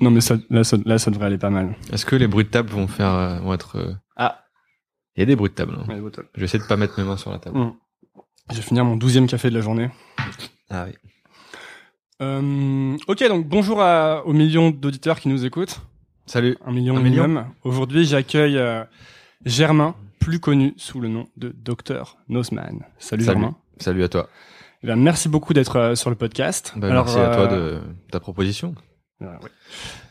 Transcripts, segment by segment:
Non, mais ça, là, ça, là, ça devrait aller pas mal. Est-ce que les bruits de table vont faire, euh, vont être euh, Ah. Il y a des bruits de table. hein. Ouais, au top. Je vais essayer de pas mettre mes mains sur la table. Mm. Je vais finir mon douzième café de la journée. Ah oui. Euh, ok, donc bonjour à, aux millions d'auditeurs qui nous écoutent. Salut. Un million Un minimum. Aujourd'hui, j'accueille euh, Germain, plus connu sous le nom de Dr Nosman. Salut, Salut. Germain. Salut à toi. Eh bien, merci beaucoup d'être euh, sur le podcast. Bah, Alors, merci à toi de ta proposition. Voilà.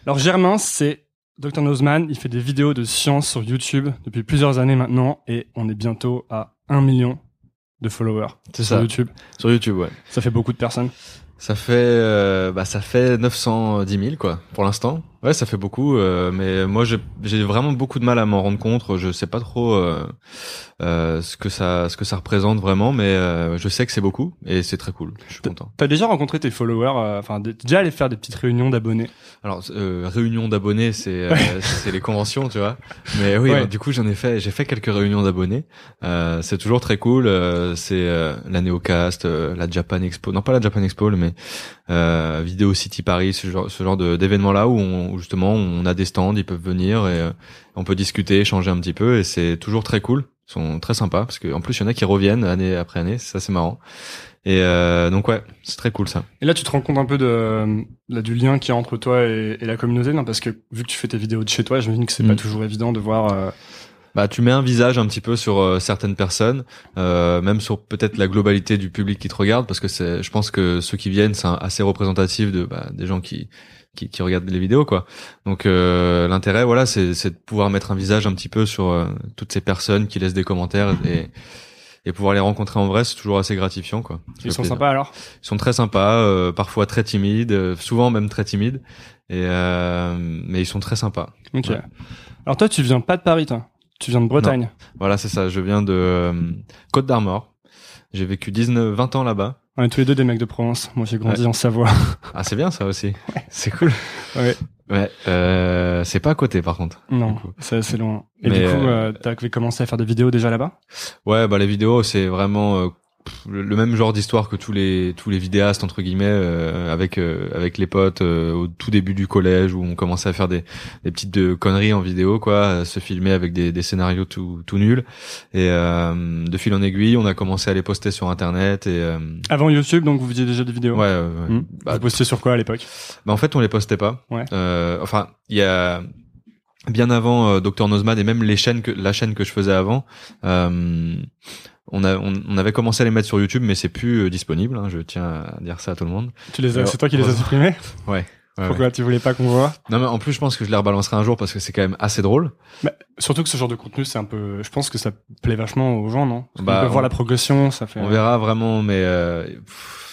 Alors Germain, c'est Dr Nosman. Il fait des vidéos de science sur YouTube depuis plusieurs années maintenant et on est bientôt à un million de followers C'est sur ça. YouTube. Sur YouTube, ouais. Ça fait beaucoup de personnes. Ça fait, euh, bah, ça fait 910 000 quoi, pour l'instant. Ouais, ça fait beaucoup, euh, mais moi j'ai vraiment beaucoup de mal à m'en rendre compte. Je sais pas trop euh, euh, ce que ça ce que ça représente vraiment, mais euh, je sais que c'est beaucoup et c'est très cool. Je suis content. T'as déjà rencontré tes followers, euh, enfin déjà allé faire des petites réunions d'abonnés? Alors euh, réunion d'abonnés, c'est euh, c'est les conventions, tu vois. Mais oui, Ouais. bah, du coup j'en ai fait, j'ai fait quelques réunions d'abonnés. Euh, c'est toujours très cool. euh, c'est euh, la Neocast, euh, la Japan Expo, non pas la Japan Expo, mais euh, Vidéo City Paris, ce genre ce genre d'événements là où, on, où justement on a des stands, ils peuvent venir et euh, on peut discuter, échanger un petit peu et c'est toujours très cool. Ils sont très sympas parce que en plus il y en a qui reviennent année après année, ça c'est marrant. Et euh, donc ouais, c'est très cool ça. Et là, tu te rends compte un peu de là, du lien qu'il y a entre toi et, et la communauté, non? Parce que vu que tu fais tes vidéos de chez toi, j'imagine que c'est Mm. pas toujours évident de voir. euh, Bah, tu mets un visage un petit peu sur euh, certaines personnes, euh, même sur peut-être la globalité du public qui te regarde, parce que c'est, je pense que ceux qui viennent, c'est assez représentatif de bah, des gens qui, qui qui regardent les vidéos, quoi. Donc euh, l'intérêt, voilà, c'est c'est de pouvoir mettre un visage un petit peu sur euh, toutes ces personnes qui laissent des commentaires et et pouvoir les rencontrer en vrai, c'est toujours assez gratifiant, quoi. Ils sont sympas alors? Ils sont très sympas, euh, parfois très timides, euh, souvent même très timides, et euh, mais ils sont très sympas. Ok. Ouais. Alors toi, tu viens pas de Paris, toi? Tu viens de Bretagne. Voilà, c'est ça. Je viens de euh, Côte d'Armor. J'ai vécu 19, 20 ans là-bas. On est tous les deux des mecs de Provence. Moi, j'ai grandi en Savoie. Ah, c'est bien ça aussi. C'est cool. Ouais. Ouais. Euh, c'est pas à côté par contre. non, c'est assez loin. Et Mais, du coup, euh, euh, t'as commencé à faire des vidéos déjà là-bas? Ouais, bah les vidéos, c'est vraiment le, même genre d'histoire que tous les tous les vidéastes entre guillemets euh, avec euh, avec les potes euh, au tout début du collège où on commençait à faire des des petites de conneries en vidéo quoi, à se filmer avec des des scénarios tout tout nuls et euh, de fil en aiguille, on a commencé à les poster sur internet et euh, Avant YouTube, donc vous faisiez déjà des vidéos ouais, ouais. Hmm. Bah, Vous postiez sur quoi à l'époque? Bah en fait on les postait pas. Ouais. Euh, enfin il y a bien avant euh, Dr Nozman et même les chaînes que la chaîne que je faisais avant, euh, on, a, on, on avait commencé à les mettre sur YouTube mais c'est plus euh, disponible. hein, je tiens à dire ça à tout le monde. Tu les as, c'est toi qui les as supprimés? Ouais, Pourquoi tu voulais pas qu'on voit? Non mais en plus je pense que je les rebalancerai un jour parce que c'est quand même assez drôle. Surtout que ce genre de contenu, c'est un peu. Je pense que ça plaît vachement aux gens, non? Parce Bah, qu'on peut on- voir la progression, ça fait. On verra vraiment mais euh,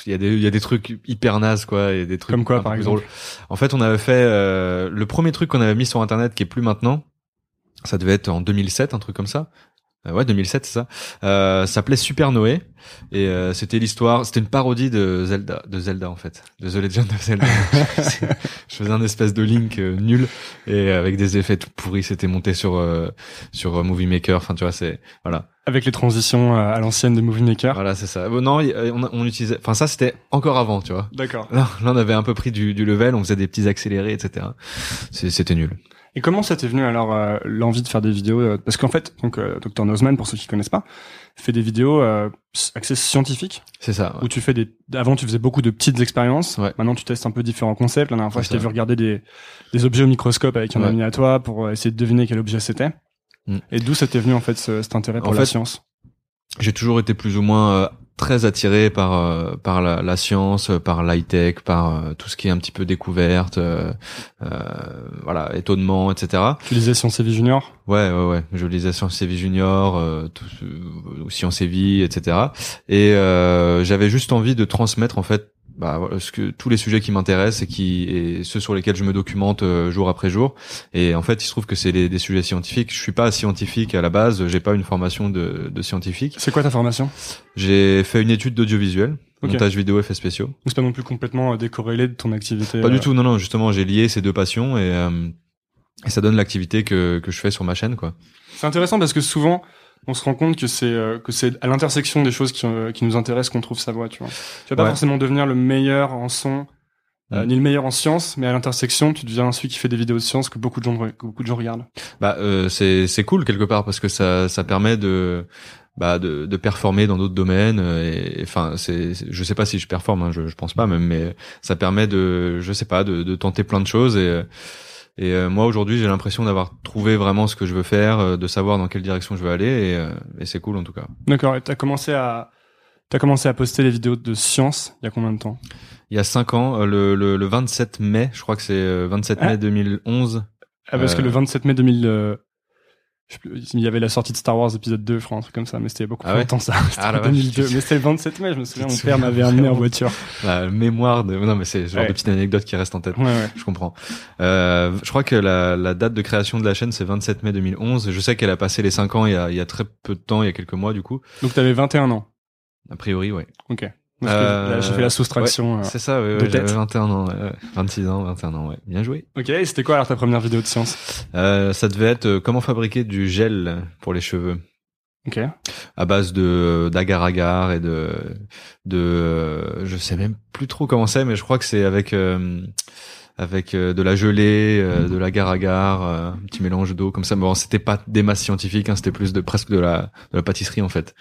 il y a des il y a des trucs hyper nazes quoi et des trucs Comme quoi, par exemple drôles. En fait, on avait fait euh, le premier truc qu'on avait mis sur internet qui est plus maintenant. Ça devait être en 2007, un truc comme ça. Euh, ouais, 2007, c'est ça. Euh, ça s'appelait Super Noé et euh, c'était l'histoire, c'était une parodie de Zelda, de Zelda en fait, de The Legend of Zelda. Je faisais un espèce de Link euh, nul et avec des effets tout pourris. C'était monté sur euh, sur euh, Movie Maker. Enfin, tu vois, c'est voilà. Avec les transitions euh, à l'ancienne de Movie Maker. Voilà, c'est ça. Bon, non, euh, on, on utilisait. Enfin, ça, c'était encore avant, tu vois. D'accord. Là, là, on avait un peu pris du, du level, on faisait des petits accélérés, etc. C'était nul. Et comment ça t'est venu alors euh, l'envie de faire des vidéos euh, Parce qu'en fait, donc euh, Dr Nozman, pour ceux qui connaissent pas, fait des vidéos euh, accès scientifiques C'est ça. ouais. où tu fais des. Avant, tu faisais beaucoup de petites expériences. Ouais. Maintenant, tu testes un peu différents concepts. La dernière fois, je t'ai vu regarder des des objets au microscope avec un Ouais. ami à toi pour euh, essayer de deviner quel objet c'était. Mm. Et d'où ça t'est venu en fait ce- cet intérêt pour En la fait, science? J'ai toujours été plus ou moins euh, très attiré par euh, par la, la science, par l'high tech, par euh, tout ce qui est un petit peu découverte, euh, euh, voilà, étonnement, etc. Tu lisais Science et Vie Junior? Ouais, ouais, ouais. Je lisais Sciences et Vie Junior, euh, tout, euh, Sciences et Vie, etc. Et euh, j'avais juste envie de transmettre en fait bah, ce que tous les sujets qui m'intéressent et qui et ceux sur lesquels je me documente euh, jour après jour. Et en fait, il se trouve que c'est des, sujets scientifiques. Je suis pas scientifique à la base. J'ai pas une formation de, de scientifique. C'est quoi ta formation? J'ai fait une étude d'audiovisuel, Ok. montage vidéo, effets spéciaux. C'est pas non plus complètement euh, décorrélé de ton activité Pas euh, du tout. Non, non. Justement, j'ai lié ces deux passions et euh, et ça donne l'activité que que je fais sur ma chaîne, quoi. C'est intéressant parce que souvent, on se rend compte que c'est euh, que c'est à l'intersection des choses qui, euh, qui nous intéressent qu'on trouve sa voie, tu vois. Tu vas pas Ouais. forcément devenir le meilleur en son euh, Mm. ni le meilleur en sciences, mais à l'intersection, tu deviens celui qui fait des vidéos de sciences que beaucoup de gens, que beaucoup de gens regardent. Bah, euh, c'est c'est cool quelque part parce que ça ça permet de bah de, de performer dans d'autres domaines euh, et enfin c'est c'est- je sais pas si je performe hein, je je pense pas même mais ça permet de je sais pas de, de tenter plein de choses et et euh, moi aujourd'hui j'ai l'impression d'avoir trouvé vraiment ce que je veux faire euh, de savoir dans quelle direction je veux aller et, euh, et c'est cool en tout cas D'accord. Et t'as commencé à, t'as commencé à poster les vidéos de sciences il y a combien de temps? Il y a cinq ans euh, le, le le 27 mai je crois que c'est euh, 27 mai Ah. 2011 Ah, parce que Euh. le 27 mai 2000, euh, je sais plus, il y avait la sortie de Star Wars épisode 2, je crois, un truc comme ça, mais c'était beaucoup Ah plus ouais longtemps ça. C'était Ah, la en vache. 2002. Mais c'était le 27 mai, je me souviens, mon père m'avait amené en voiture. la mémoire de non mais c'est ce genre Ouais. de petite anecdote qui reste en tête Ouais, ouais. Je comprends. Euh, je crois que la, la date de création de la chaîne c'est 27 mai 2011. Je sais qu'elle a passé les 5 ans il y a, il y a très peu de temps, il y a quelques mois du coup. Donc t'avais 21 ans. A priori, ouais. Ok. Euh, là, j'ai fait la soustraction. euh. C'est ça, ouais, ouais, j'avais tête. 21 ans, ouais, ouais. 26 ans, 21 ans, ouais. Bien joué. Ok, et c'était quoi alors ta première vidéo de science? Euh, ça devait être euh, comment fabriquer du gel pour les cheveux? Ok. à base de d'agar-agar et de de euh, je sais même plus trop comment c'est mais je crois que c'est avec euh, avec euh, de la gelée, euh, de l'agar-agar, euh, un petit mélange d'eau comme ça. Bon, c'était pas des masses scientifiques, hein, c'était plus de presque de la de la pâtisserie en fait.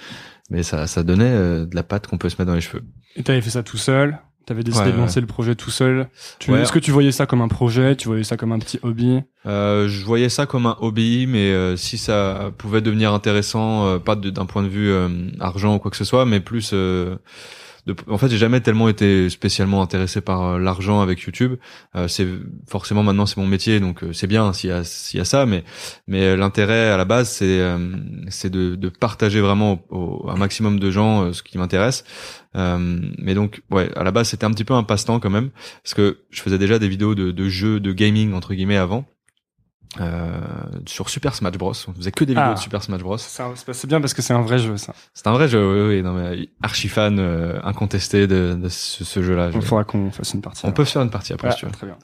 Mais ça ça donnait euh, de la pâte qu'on peut se mettre dans les cheveux. Et t'avais fait ça tout seul? T'avais décidé Ouais, de lancer le projet tout seul? Ouais. Est-ce que tu voyais ça comme un projet? Tu voyais ça comme un petit hobby? Euh, je voyais ça comme un hobby, mais euh, si ça pouvait devenir intéressant, euh, pas d'un point de vue euh, argent ou quoi que ce soit, mais plus euh, en fait, j'ai jamais tellement été spécialement intéressé par euh, l'argent avec YouTube. Euh, c'est forcément maintenant c'est mon métier, donc euh, c'est bien s'il y a s'il y a ça, mais mais euh, l'intérêt à la base c'est c'est de, de partager vraiment au, au- un maximum de gens ce qui m'intéresse. Euh, mais donc ouais, à la base c'était un petit peu un passe-temps quand même, parce que je faisais déjà des vidéos de, de jeux de gaming entre guillemets avant. Euh, sur Super Smash Bros. On faisait que des vidéos Ah. de Super Smash Bros. C'est bien parce que c'est un vrai jeu ça. C'est un vrai jeu, oui, oui, non mais archi fan euh, incontesté de, de ce, ce jeu-là. Il faudra qu'on fasse une partie. On alors. peut faire une partie après Ah, si tu veux. très bien.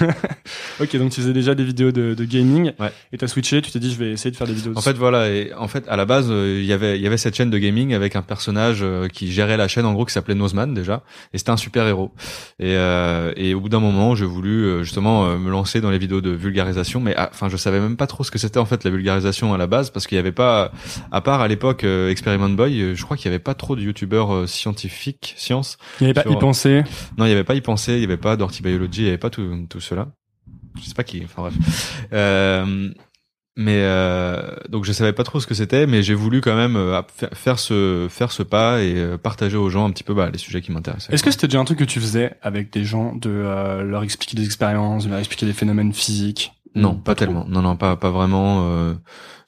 ok, donc tu faisais déjà des vidéos de, de gaming Ouais. et t'as switché, tu t'es dit je vais essayer de faire des vidéos de En fait voilà, et en fait à la base euh, il y avait il y avait cette chaîne de gaming avec un personnage euh, qui gérait la chaîne en gros qui s'appelait Nozman déjà et c'était un super héros. Et euh, et au bout d'un moment j'ai voulu justement me lancer dans les vidéos de vulgarisation, mais enfin je savais même pas trop ce que c'était en fait la vulgarisation à la base parce qu'il y avait pas à part à l'époque euh, Experiment Boy, euh, je crois qu'il y avait pas trop de youtubeurs euh, scientifiques sciences. Il n'y avait pas y penser. Non, il y avait pas y penser, il y avait pas Dirty Biology, il y avait pas tout tout cela. Je sais pas qui, enfin bref. Euh, mais euh, donc je savais pas trop ce que c'était, mais j'ai voulu quand même fa- faire ce faire ce pas et partager aux gens un petit peu bah, les sujets qui m'intéressaient. Est-ce que c'était déjà un truc que tu faisais avec des gens de euh, leur expliquer des expériences, de leur expliquer des phénomènes physiques? Non, Ou pas, trop tellement. Non, non, pas pas vraiment. euh,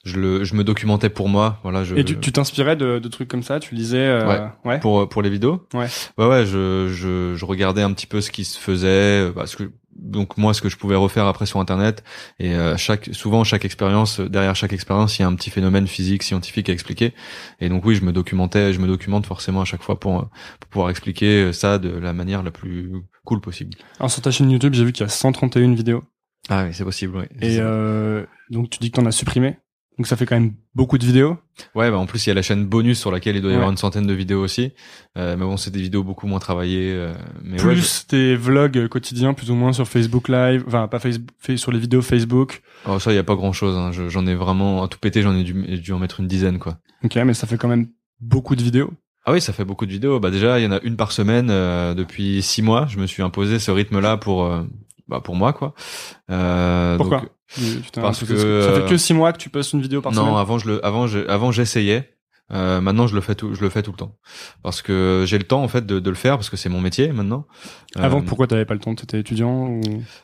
je le je me documentais pour moi, voilà. Je, Et tu tu t'inspirais de, de trucs comme ça Tu lisais euh, Ouais. ouais. pour pour les vidéos Ouais. ouais ouais je je je regardais un petit peu ce qui se faisait euh, parce que donc moi ce que je pouvais refaire après sur internet et euh, chaque souvent chaque expérience euh, derrière chaque expérience il y a un petit phénomène physique scientifique à expliquer et donc oui je me documentais je me documente forcément à chaque fois pour, euh, pour pouvoir expliquer euh, ça de la manière la plus cool possible Alors sur ta chaîne YouTube, j'ai vu qu'il y a 131 vidéos. Ah oui c'est possible oui Et euh, donc tu dis que t'en as supprimé. Donc ça fait quand même beaucoup de vidéos. Ouais, bah en plus il y a la chaîne bonus sur laquelle il doit y Ouais. avoir une centaine de vidéos aussi. Euh, mais bon, c'est des vidéos beaucoup moins travaillées. euh, mais ouais, plus tes vlogs quotidiens, plus ou moins sur Facebook Live. Enfin, pas Facebook, sur les vidéos Facebook. je- oh, ça il y a pas grand chose. Hein. Je- J'en ai vraiment à tout pété. J'en ai dû, dû en mettre une dizaine quoi. Ok, mais ça fait quand même beaucoup de vidéos. Ah oui, ça fait beaucoup de vidéos. Bah déjà, il y en a une par semaine euh, depuis six mois. Je me suis imposé ce rythme-là pour euh, bah pour moi quoi. Euh, Pourquoi donc- parce ça que, fait- ça fait euh, que 6 mois que tu postes une vidéo par non, semaine. avant je le, avant je, avant j'essayais. Euh, maintenant, je le fais tout, je le fais tout le temps parce que j'ai le temps en fait de, de le faire parce que c'est mon métier maintenant. Avant, Euh, pourquoi t'avais pas le temps? T'étais étudiant ou?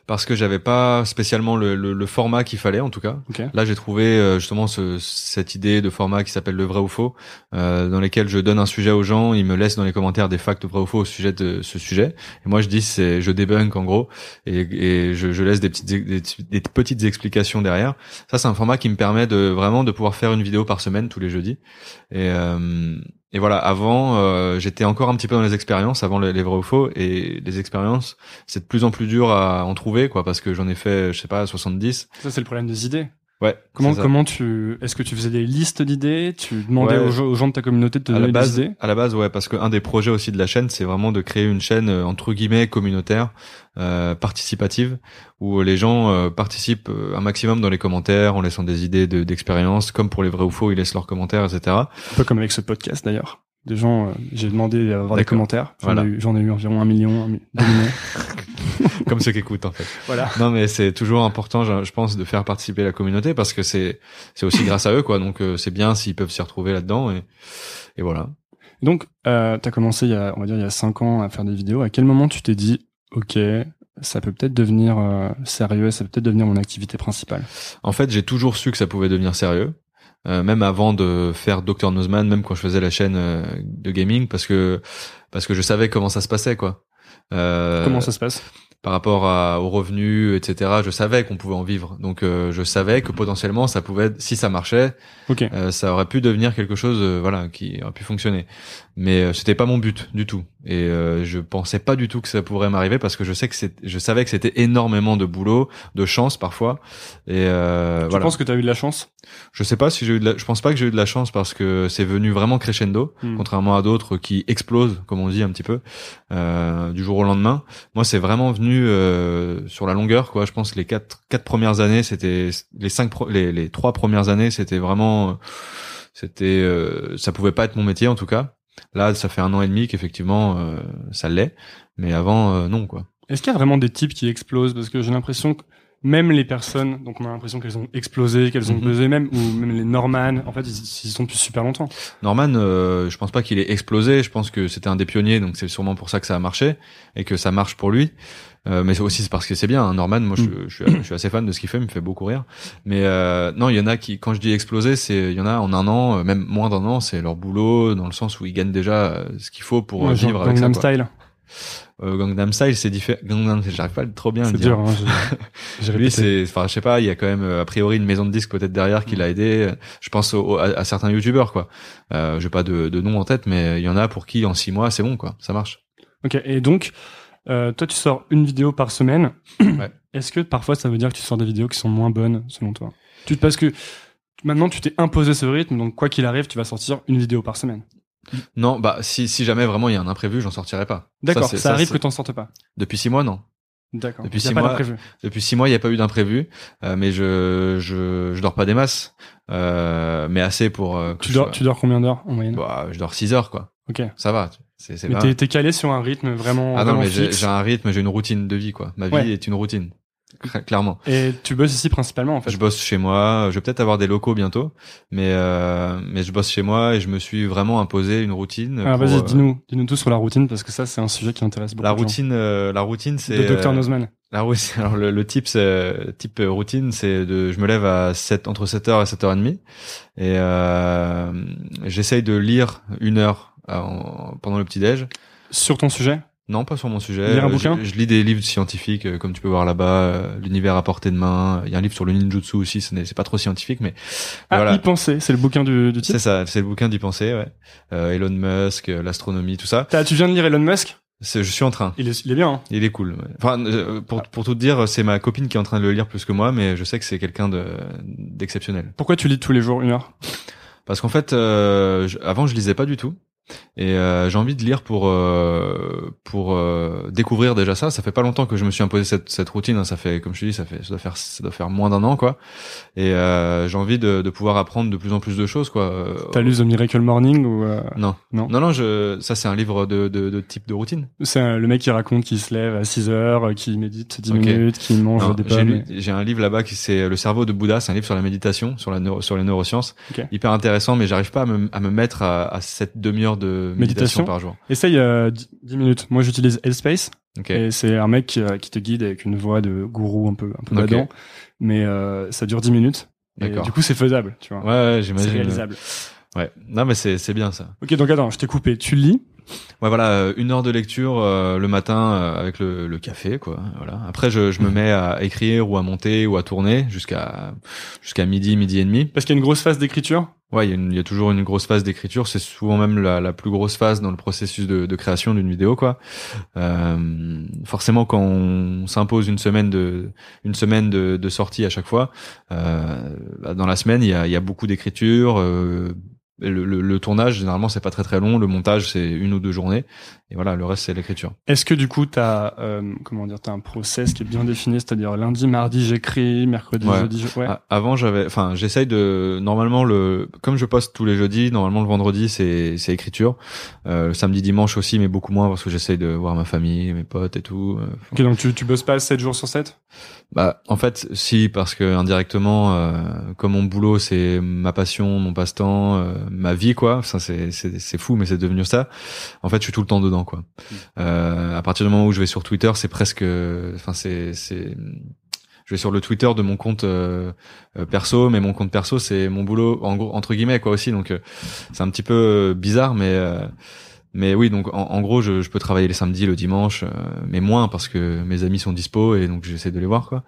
Parce que j'avais pas spécialement le, le, le format qu'il fallait en tout cas. Ok. Là, j'ai trouvé euh, justement ce, cette idée de format qui s'appelle le vrai ou faux, euh, dans lesquels je donne un sujet aux gens, ils me laissent dans les commentaires des facts vrai ou faux au sujet de ce sujet, et moi je dis c'est je débunk en gros, et, et je, je laisse des petites des, des petites explications derrière. Ça, c'est un format qui me permet de vraiment de pouvoir faire une vidéo par semaine tous les jeudis. Et, euh, et voilà, avant, euh, j'étais encore un petit peu dans les expériences, avant les, les vrais ou faux, et les expériences, c'est de plus en plus dur à en trouver, quoi, parce que j'en ai fait, je sais pas, 70. Ça, c'est le problème des idées. Ouais. Comment c'est ça. comment tu est-ce que tu faisais des listes d'idées? Tu demandais Ouais. aux, gens, aux gens de ta communauté de te à la donner des idées? à la base, ouais, parce qu'un des projets aussi de la chaîne, c'est vraiment de créer une chaîne euh, entre guillemets communautaire, euh, participative, où les gens euh, participent euh, un maximum dans les commentaires, en laissant des idées de- d'expérience, comme pour les vrais ou faux, ils laissent leurs commentaires, etc. Un peu comme avec ce podcast d'ailleurs. Des gens, euh, j'ai demandé à avoir des commentaires. J'en Voilà. ai, ai eu environ un million, un mi- deux millions. comme ceux qui écoutent en fait. voilà. Non, mais c'est toujours important, je, pense, de faire participer la communauté parce que c'est c'est aussi grâce à eux, quoi. Donc euh, c'est bien s'ils peuvent s'y retrouver là-dedans et et voilà. Donc, euh, t'as commencé il y a, on va dire, il y a cinq ans à faire des vidéos. À quel moment tu t'es dit, ok, ça peut peut-être devenir euh, sérieux, ça peut peut-être devenir mon activité principale? En fait, j'ai toujours su que ça pouvait devenir sérieux. euh, même avant de faire Dr Nozman, même quand je faisais la chaîne euh, de gaming, parce que parce que je savais comment ça se passait, quoi. Euh, Comment ça se passe? Par rapport à, aux revenus, etc. Je savais qu'on pouvait en vivre, donc euh, je savais que potentiellement ça pouvait, si ça marchait, euh, ça aurait pu devenir quelque chose, euh, voilà, qui aurait pu fonctionner. Mais euh, c'était pas mon but du tout, et euh, je pensais pas du tout que ça pourrait m'arriver parce que je sais que c'est, je savais que c'était énormément de boulot, de chance parfois, et euh, Tu voilà. penses que t'as eu de la chance? Je sais pas si j'ai eu de la... je pense pas que j'ai eu de la chance parce que c'est venu vraiment crescendo, Hmm. contrairement à d'autres qui explosent, comme on dit un petit peu, euh, du jour au lendemain. Moi, c'est vraiment venu euh, sur la longueur, quoi. Je pense que les quatre quatre premières années, c'était les cinq pro- les les trois premières années, c'était vraiment c'était euh, ça pouvait pas être mon métier en tout cas. Là, ça fait un an et demi qu'effectivement euh, ça l'est, mais avant euh, non quoi. Est-ce qu'il y a vraiment des types qui explosent? Parce que j'ai l'impression que même les personnes, donc on a l'impression qu'elles ont explosé, qu'elles ont Mhm. buzzé même, ou même les Norman, en fait, ils, ils sont depuis super longtemps. Norman, euh, je pense pas qu'il ait explosé. Je pense que c'était un des pionniers, donc c'est sûrement pour ça que ça a marché et que ça marche pour lui. Euh, mais c'est aussi c'est parce que c'est bien. hein. Norman, moi, je, je, suis, je suis assez fan de ce qu'il fait. Il me fait beaucoup rire. Mais euh, non, il y en a qui, quand je dis exploser, c'est il y en a en un an, euh, même moins d'un an, c'est leur boulot dans le sens où ils gagnent déjà euh, ce qu'il faut pour Ouais, genre vivre avec ça. Gangnam quoi. Style. Euh, Gangnam Style, c'est différent. Gangnam, j'arrive pas trop bien à le C'est dire. dur, hein, j'ai Lui, c'est, enfin, je sais pas, il y a quand même a priori une maison de disques peut-être derrière qui Mm. l'a aidé. Je pense au- au- à, à certains youtubeurs, quoi. Euh, j'ai pas de, de nom en tête, mais il y en a pour qui en six mois c'est bon, quoi. Ça marche. Ok, et donc, euh, toi, tu sors une vidéo par semaine. Ouais. Est-ce que parfois ça veut dire que tu sors des vidéos qui sont moins bonnes, selon toi? Tu, Parce que maintenant, tu t'es imposé ce rythme, donc quoi qu'il arrive, tu vas sortir une vidéo par semaine. Non, bah si, si jamais vraiment il y a un imprévu, j'en sortirai pas. D'accord, ça, arrive que t'en sortes pas. Depuis six mois, non. D'accord. Depuis a six pas mois, d'imprévu. Depuis six mois, il n'y a pas eu d'imprévu, euh, mais je, je, je dors pas des masses, euh, mais assez pour. euh, que Tu dors, sois- tu dors combien d'heures en moyenne? Bah, je dors six heures, quoi. Ok. Ça va. C'est, c'est Mais t'es, t'es calé sur un rythme vraiment, Ah non, vraiment mais j'ai, j'ai un rythme, j'ai une routine de vie, quoi. Ma vie Ouais. est une routine, Cla- clairement. Et tu bosses ici principalement, en fait. Je bosse chez moi. Je vais peut-être avoir des locaux bientôt, mais euh, mais je bosse chez moi et je me suis vraiment imposé une routine. Alors pour, vas-y, euh, dis-nous, dis-nous tout sur la routine, parce que ça, c'est un sujet qui intéresse beaucoup La routine, euh, la routine, c'est de Dr euh, Nozman. la routine. Alors le, le type, c'est, type euh, routine, c'est de, je me lève à 7 entre 7h et 7h30 et euh, j'essaye de lire une heure euh, en- pendant le petit déj. Sur ton sujet? Non, pas sur mon sujet. Lire un Euh, bouquin? je, je lis des livres scientifiques, euh, comme tu peux voir là-bas, euh, l'univers à portée de main. Il y a un livre sur le ninjutsu aussi, ce n'est- c'est pas trop scientifique, mais Ah, voilà. y penser, c'est le bouquin du, du type? C'est ça, c'est le bouquin d'y penser, ouais. Euh, Elon Musk, euh, l'astronomie, tout ça. Tu viens de lire Elon Musk? Je suis en train. il est, il est bien. hein. Il est cool. ouais. Enfin, euh, pour, pour tout te dire, c'est ma copine qui est en train de le lire plus que moi, mais je sais que c'est quelqu'un de, d'exceptionnel. Pourquoi tu lis tous les jours une heure? Parce qu'en fait, euh, je- avant, je lisais pas du tout. Et euh, j'ai envie de lire pour euh, pour euh, découvrir déjà ça. Ça fait pas longtemps que je me suis imposé cette, cette routine. hein. Ça fait, comme je te dis, ça fait ça doit faire ça doit faire moins d'un an quoi. Et euh, j'ai envie de, de pouvoir apprendre de plus en plus de choses quoi. Euh, T'as lu The Miracle Morning ou euh, Non, Non. non, non. Je ça c'est un livre de, de, de type de routine. c'est le mec qui raconte qu'il se lève à 6 heures, qui médite 10 Ok. minutes, qui mange Non, des j'ai, pommes. j'ai un livre là-bas qui c'est le cerveau de Bouddha. C'est un livre sur la méditation, sur la neuro- sur les neurosciences. Ok. Hyper intéressant, mais j'arrive pas à me, à me mettre à, à cette demi-heure de méditation, Méditation par jour. Essaye euh, 10 10 minutes. Moi, j'utilise Headspace Ok. et c'est un mec qui, euh, qui te guide avec une voix de gourou un peu un peu Ok. badant, mais euh, ça dure 10 minutes. Et D'accord. du coup, c'est faisable, tu vois. Ouais, ouais, c'est j'imagine. réalisable. Ouais. Non, mais c'est c'est bien ça. Ok, donc attends, je t'ai coupé. Tu lis? Ouais, voilà, euh, une heure de lecture euh, le matin euh, avec le, le café, quoi. Voilà. Après, je, je me mets à écrire ou à monter ou à tourner jusqu'à jusqu'à midi, midi et demi. parce qu'il y a une grosse phase d'écriture? Ouais, il y, a une- il y a toujours une grosse phase d'écriture. C'est souvent même la, la plus grosse phase dans le processus de, de création d'une vidéo, quoi. Euh, forcément, quand on s'impose une semaine de une semaine de, de sortie à chaque fois, euh, bah, dans la semaine, il y a, il y a beaucoup d'écriture. Le, le, le tournage, généralement, c'est pas très très long. Le montage, c'est une ou deux journées. Et voilà, le reste, c'est l'écriture. Est-ce que du coup, t'as euh, comment dire, t'as un process qui est bien défini, c'est-à-dire lundi, mardi, j'écris, mercredi, Ouais. jeudi, je... ouais. Avant, j'avais, enfin, j'essaye de, normalement le, comme je poste tous les jeudis, normalement le vendredi c'est c'est écriture, euh, le samedi, dimanche aussi, mais beaucoup moins parce que j'essaye de voir ma famille, mes potes et tout. euh. Ok, donc tu, tu bosses pas 7 jours sur 7 Bah, en fait, si parce que indirectement, euh, comme mon boulot c'est ma passion, mon passe-temps, euh, ma vie quoi. Ça c'est c'est c'est fou, mais c'est devenu ça. En fait, je suis tout le temps dedans quoi. Euh, à partir du moment où je vais sur Twitter, c'est presque, enfin c'est c'est je vais sur le Twitter de mon compte euh, euh, perso, mais mon compte perso c'est mon boulot en gros entre guillemets quoi aussi. Donc euh, c'est un petit peu euh, bizarre, mais euh, mais oui, donc en, en gros je, je peux travailler les samedis, le dimanche, euh, mais moins parce que mes amis sont dispo et donc j'essaie de les voir quoi.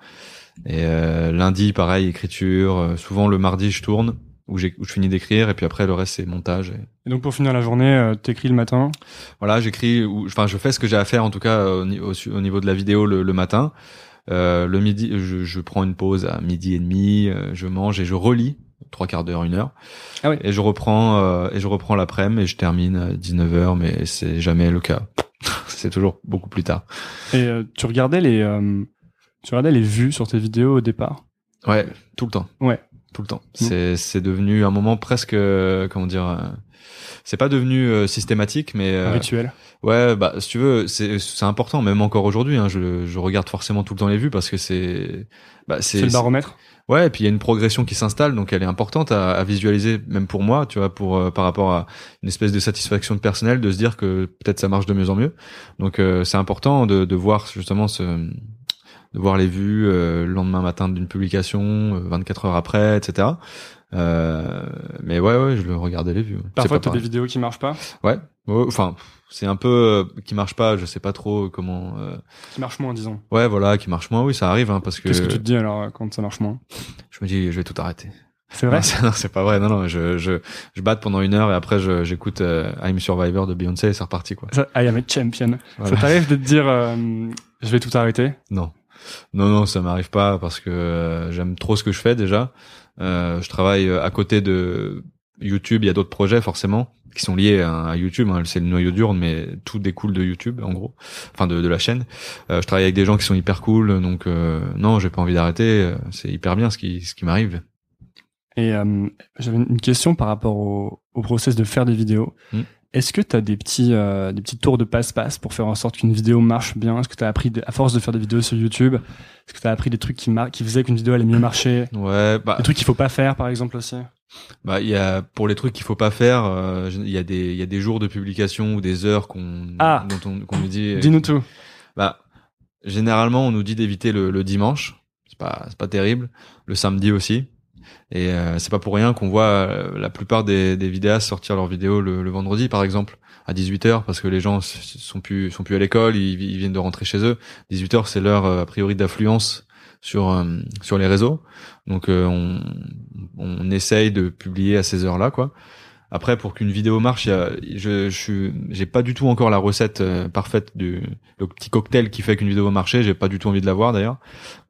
Et euh, lundi pareil écriture. euh, souvent le mardi je tourne où, où je finis d'écrire et puis après le reste c'est montage. Et... Et donc pour finir la journée, euh, t'écris le matin? Voilà, j'écris, enfin, je fais ce que j'ai à faire en tout cas au, niveau de la vidéo le, le matin. Euh, le midi, je, je prends une pause à midi et demi, euh, je mange et je relis trois quarts d'heure, une heure. Ah oui. Et je reprends euh, et je reprends l'après-midi et je termine à 19 h mais c'est jamais le cas. c'est toujours beaucoup plus tard. Et euh, tu regardais les, euh, tu regardais les vues sur tes vidéos au départ? Ouais, tout le temps. Ouais. Tout le temps. C'est c'est devenu un moment presque euh, comment dire. euh, c'est pas devenu euh, systématique, mais euh, rituel. Ouais, bah si tu veux, c'est c'est important, même encore aujourd'hui. Hein, je je regarde forcément tout le temps les vues parce que c'est bah C'est le baromètre. Ouais, et puis il y a une progression qui s'installe, donc elle est importante à, à visualiser, même pour moi, tu vois, pour euh, par rapport à une espèce de satisfaction de personnel, de se dire que peut-être ça marche de mieux en mieux. Donc euh, c'est important de, de voir justement ce, de voir les vues euh, le lendemain matin d'une publication, euh, 24 heures après, etc. Euh, mais ouais, ouais, je le regardais les vues. ouais. Parfois t'as des vidéos qui marchent pas, Ouais, enfin, c'est un peu euh, qui marche pas. Je sais pas trop comment. euh, qui marchent moins, disons. Ouais, voilà, qui marche moins. Oui, ça arrive, hein, parce que, Qu'est-ce que tu te dis alors euh, quand ça marche moins? Je me dis, je vais tout arrêter. C'est vrai? Non, c'est- pas vrai. Non, non, je, je, je batte pendant une heure et après, je, j'écoute euh, I'm Survivor de Beyoncé et c'est reparti, quoi. Ça, I am a champion. Voilà. Ça t'arrive de te dire, euh, je vais tout arrêter? Non, non, non, ça m'arrive pas parce que euh, j'aime trop ce que je fais déjà. Euh, je travaille euh, à côté de YouTube. Il y a d'autres projets forcément qui sont liés à, à YouTube. hein, c'est le noyau dur, mais tout découle de YouTube en gros, enfin de, de la chaîne. Euh, je travaille avec des gens qui sont hyper cool, donc euh, non, j'ai pas envie d'arrêter. C'est hyper bien ce qui, ce qui m'arrive. Et euh, j'avais une question par rapport au, au process de faire des vidéos. Hmm. Est-ce que tu as des petits euh, des petits tours de passe-passe pour faire en sorte qu'une vidéo marche bien? Est-ce que tu as appris à force de faire des vidéos sur YouTube Est-ce que tu as appris des trucs qui mar qui faisaient qu'une vidéo allait mieux marcher? Ouais, bah Des trucs qu'il faut pas faire par exemple aussi? Bah, il y a pour les trucs qu'il faut pas faire, euh, il y a des il y a des jours de publication ou des heures qu'on Ah. dont on qu'on nous dit. euh, Dis-nous tout. Bah, généralement, on nous dit d'éviter le, le dimanche. C'est pas c'est pas terrible. Le samedi aussi. Et euh, c'est pas pour rien qu'on voit euh, la plupart des, des vidéastes sortir leurs vidéos le, le vendredi, par exemple, à 18h, parce que les gens sont plus sont plus à l'école, ils, ils viennent de rentrer chez eux. 18h, c'est l'heure euh, a priori d'affluence sur euh, sur les réseaux. Donc euh, on on essaye de publier à ces heures-là, quoi. Après, pour qu'une vidéo marche, je, je suis, j'ai pas du tout encore la recette euh, parfaite du le petit cocktail qui fait qu'une vidéo va marcher. J'ai pas du tout envie de la voir d'ailleurs.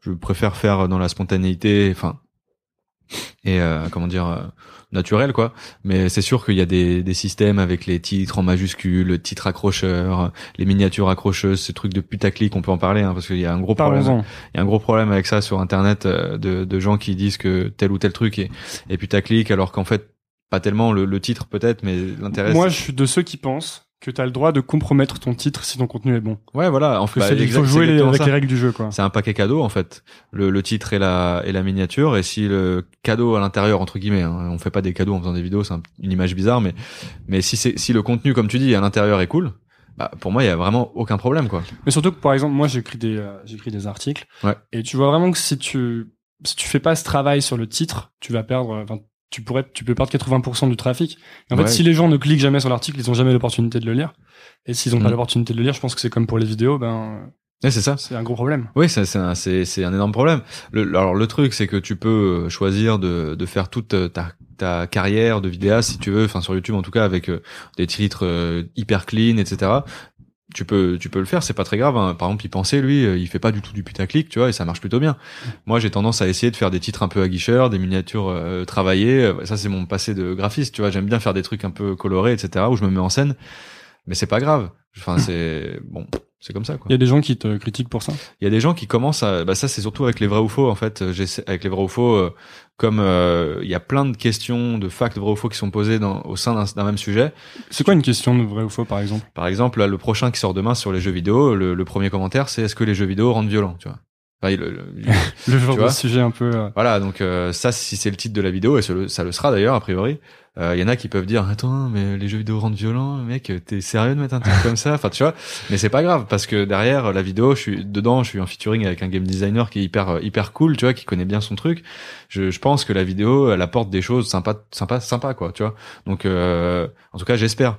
Je préfère faire dans la spontanéité, enfin et euh, comment dire euh, naturel quoi. Mais c'est sûr qu'il y a des, des systèmes avec les titres en majuscules, le titre accrocheur, les miniatures accrocheuses, ces trucs de putaclic. On peut en parler hein, parce qu'il y a un gros problème. Il y a un gros problème avec ça sur internet euh, de, de gens qui disent que tel ou tel truc est, est putaclic alors qu'en fait pas tellement le, le titre peut-être mais l'intérêt Moi, je suis de ceux qui pensent que tu as le droit de compromettre ton titre si ton contenu est bon. ouais voilà en fait c'est- il faut jouer les- avec les règles du jeu, quoi. c'est un paquet cadeau en fait le, le titre et la et la miniature et si le cadeau à l'intérieur entre guillemets hein, on fait pas des cadeaux en faisant des vidéos c'est un- une image bizarre mais mais si c'est si le contenu comme tu dis à l'intérieur est cool bah pour moi il y a vraiment aucun problème quoi Mais surtout que, par exemple, moi, j'écris des, euh, j'écris des articles. Ouais. Et tu vois vraiment que si tu, si tu fais pas ce travail sur le titre, tu vas perdre, euh, enfin, tu pourrais, tu peux perdre 80% du trafic. Et en Ouais. fait, si les gens ne cliquent jamais sur l'article, ils ont jamais l'opportunité de le lire. Et s'ils ont pas Mm. l'opportunité de le lire, je pense que c'est comme pour les vidéos, ben, ouais, c'est ça c'est un gros problème. Oui, c'est un, un énorme problème. Le, alors le truc, c'est que tu peux euh, choisir de, de faire toute euh, ta, ta carrière de vidéaste, si tu veux, enfin sur YouTube en tout cas, avec euh, des titres hyper clean, etc. Tu peux, tu peux le faire, c'est pas très grave. hein. Par exemple, il pensait lui, euh, il fait pas du tout du putaclic, tu vois, et ça marche plutôt bien. Moi, j'ai tendance à essayer de faire des titres un peu aguicheurs, des miniatures euh, travaillées. Ça, c'est mon passé de graphiste, tu vois. J'aime bien faire des trucs un peu colorés, etc. Où je me mets en scène, mais c'est pas grave. Enfin, c'est bon, c'est comme ça, quoi. Il y a des gens qui te critiquent pour ça. Il y a des gens qui commencent à, bah ça c'est surtout avec les vrais ou faux en fait. Euh, J'essaie avec les vrais ou faux, euh, comme euh, il y a plein de questions, de facts vrais ou faux qui sont posées dans, au sein d'un d'un même sujet. C'est quoi une question de vrai ou faux, par exemple? Par exemple, là, le prochain qui sort demain sur les jeux vidéo, le, le premier commentaire c'est est-ce que les jeux vidéo rendent violents, tu vois? Enfin, le- le- Le genre de sujet un peu. euh, voilà, donc euh, ça si c'est le titre de la vidéo et ça le, ça le sera d'ailleurs a priori. euh, Il y en a qui peuvent dire attends mais les jeux vidéo rendent violents, mec t'es sérieux de mettre un truc comme ça? Enfin tu vois, mais c'est pas grave parce que derrière la vidéo, je suis dedans, je suis en featuring avec un game designer qui est hyper euh, hyper cool, tu vois, qui connaît bien son truc. Je, je pense que la vidéo elle apporte des choses sympas sympas sympas quoi, tu vois. Donc euh, en tout cas j'espère.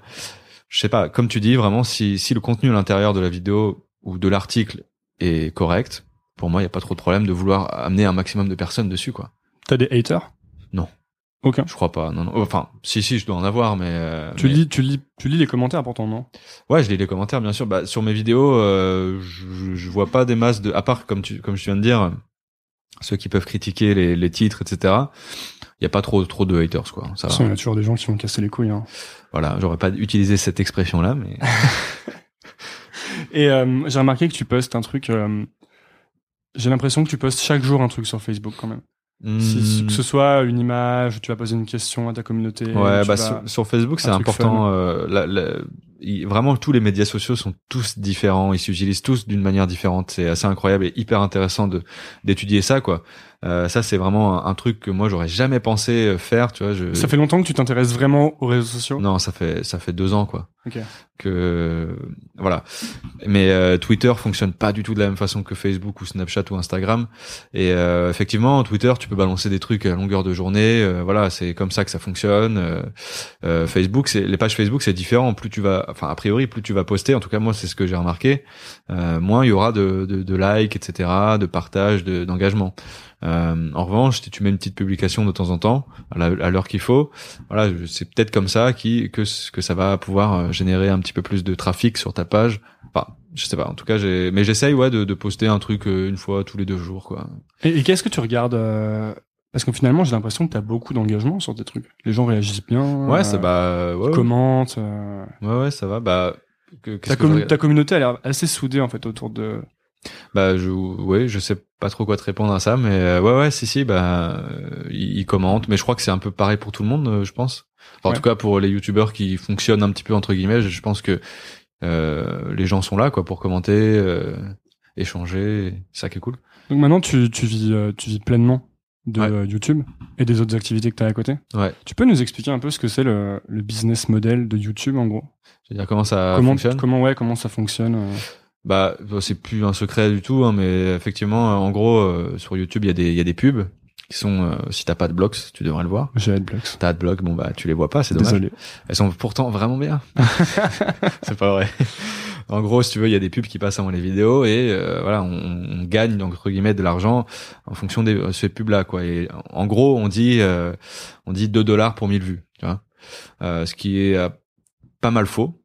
Je sais pas, comme tu dis vraiment si si le contenu à l'intérieur de la vidéo ou de l'article est correct, pour moi il y a pas trop de problème de vouloir amener un maximum de personnes dessus quoi. T'as des haters? Non. Aucun. Je crois pas. Non, non. Enfin, si, si, je dois en avoir, mais. euh, Tu mais- lis, tu lis, tu lis les commentaires pourtant, non? Ouais, je lis les commentaires, bien sûr. Bah, sur mes vidéos, euh, je, je vois pas des masses de, à part comme tu, comme je viens de dire, euh, ceux qui peuvent critiquer les, les titres, etc. Il y a pas trop, trop de haters, quoi. Ça il y a toujours des gens qui vont casser les couilles. Hein. Voilà, j'aurais pas utilisé cette expression-là, mais. Et euh, j'ai remarqué que tu postes un truc. J'ai l'impression que tu postes chaque jour un truc sur Facebook quand même. Si- Hmm. que ce soit une image, tu vas poser une question à ta communauté. Ouais, bah sur, sur Facebook, c'est important. euh, la- la- il- vraiment, tous les médias sociaux sont tous différents. Ils s'utilisent tous d'une manière différente. C'est assez incroyable et hyper intéressant de d'étudier ça, quoi. Euh, ça, c'est vraiment un, un truc que moi j'aurais jamais pensé euh, faire. Tu vois, je... Ça fait longtemps que tu t'intéresses vraiment aux réseaux sociaux? non, ça fait ça fait deux ans, quoi. Ok. Que voilà. Mais euh, Twitter fonctionne pas du tout de la même façon que Facebook ou Snapchat ou Instagram. Et euh, effectivement, Twitter, tu peux balancer des trucs à longueur de journée. euh, voilà, c'est comme ça que ça fonctionne. Facebook, c'est les pages Facebook, c'est différent. Plus tu vas, enfin a priori, plus tu vas poster. En tout cas, moi, c'est ce que j'ai remarqué. Euh, moins il y aura de, de, de likes, etc., de partage, de- d'engagement. Euh, en revanche, si tu mets une petite publication de temps en temps, à l'heure qu'il faut, voilà, c'est peut-être comme ça qui que que ça va pouvoir euh, générer un petit peu plus de trafic sur ta page. Enfin, je sais pas. En tout cas, j'ai, mais j'essaye ouais de, de poster un truc euh, une fois tous les deux jours, quoi. Et, et qu'est-ce que tu regardes euh, Parce que finalement, j'ai l'impression que t'as beaucoup d'engagement sur tes trucs. Les gens réagissent bien. Ouais, euh, ça bah ouais, ouais, commentent. euh, ouais, ouais, ça va. Bah, que, ta, que ta communauté a l'air assez soudée en fait autour de. Bah, je, ouais, je sais pas trop quoi te répondre à ça, mais euh, ouais, ouais, si, si, bah, euh, ils, commentent, mais je crois que c'est un peu pareil pour tout le monde, euh, je pense. Enfin, En tout cas, pour les youtubeurs qui fonctionnent un petit peu entre guillemets, je, je pense que euh, les gens sont là, quoi, pour commenter, euh, échanger, c'est ça qui est cool. Donc maintenant, tu, tu vis, euh, tu vis pleinement de Ouais. YouTube et des autres activités que tu as à côté. Ouais. Tu peux nous expliquer un peu ce que c'est le, le business model de YouTube en gros? Je veux dire comment ça Comment, fonctionne? comment ouais, comment ça fonctionne Bah, c'est plus un secret du tout, hein, mais effectivement, euh, en gros, euh, sur YouTube, il y a des, il y a des pubs qui sont, euh, si t'as pas de blogs, tu devrais le voir. J'ai Adblocks. T'as de blogs, bon bah, tu les vois pas, c'est dommage. Désolé. Elles sont pourtant vraiment bien. c'est pas vrai. En gros, si tu veux, il y a des pubs qui passent avant les vidéos et euh, voilà, on, on gagne donc, entre guillemets de l'argent en fonction de ces pubs-là, quoi. Et en gros, on dit euh, on dit 2 dollars pour 1000 vues, tu vois. Euh, ce qui est euh, pas mal faux.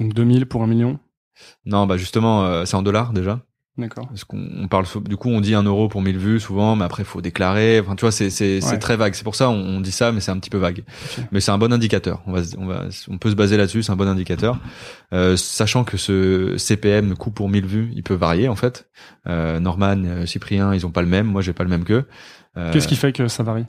Donc 2000 pour un million. Non, bah justement, euh, c'est en dollars déjà. D'accord. Parce qu'on on parle du coup on dit un euro pour 1000 vues souvent mais après faut déclarer. Enfin tu vois c'est c'est Ouais. très vague. C'est pour ça on, on dit ça mais c'est un petit peu vague. Mais c'est un bon indicateur. On va on va on peut se baser là-dessus c'est un bon indicateur. Euh, sachant que ce CPM le coût pour 1000 vues il peut varier en fait. Euh, Norman euh, Cyprien ils ont pas le même. Moi j'ai pas le même qu'eux. Euh, Qu'est-ce qui fait que ça varie?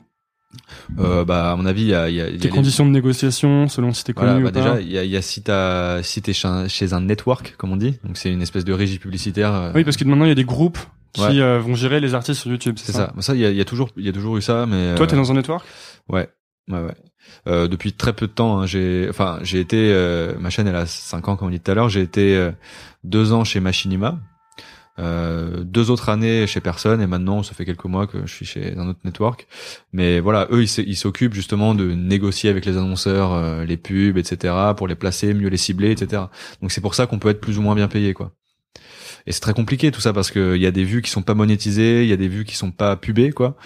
Euh, bah à mon avis il y a, y a, y a les- conditions de négociation selon si t'es connu voilà, ou bah pas déjà, il y a, il y a si t'as, si t'es chez un, network, comme on dit, donc c'est une espèce de régie publicitaire. euh, Oui, parce que maintenant il y a des groupes qui Ouais. euh, vont gérer les artistes sur YouTube. c'est ça. Ça, il y y a toujours, il y a toujours eu ça, mais. Toi, euh, t'es dans un network? Ouais, ouais, ouais. Euh, depuis très peu de temps, hein, j'ai, enfin, j'ai été, euh, ma chaîne elle a 5 ans comme on dit tout à l'heure, j'ai été euh, deux ans chez Machinima, euh, deux autres années chez personne et maintenant ça fait quelques mois que je suis chez un autre network. Mais voilà, eux ils s'occupent justement de négocier avec les annonceurs euh, les pubs, etc. pour les placer, mieux les cibler, etc. Donc c'est pour ça qu'on peut être plus ou moins bien payé quoi. Et c'est très compliqué tout ça parce que il y a des vues qui sont pas monétisées, il y a des vues qui sont pas pubées quoi.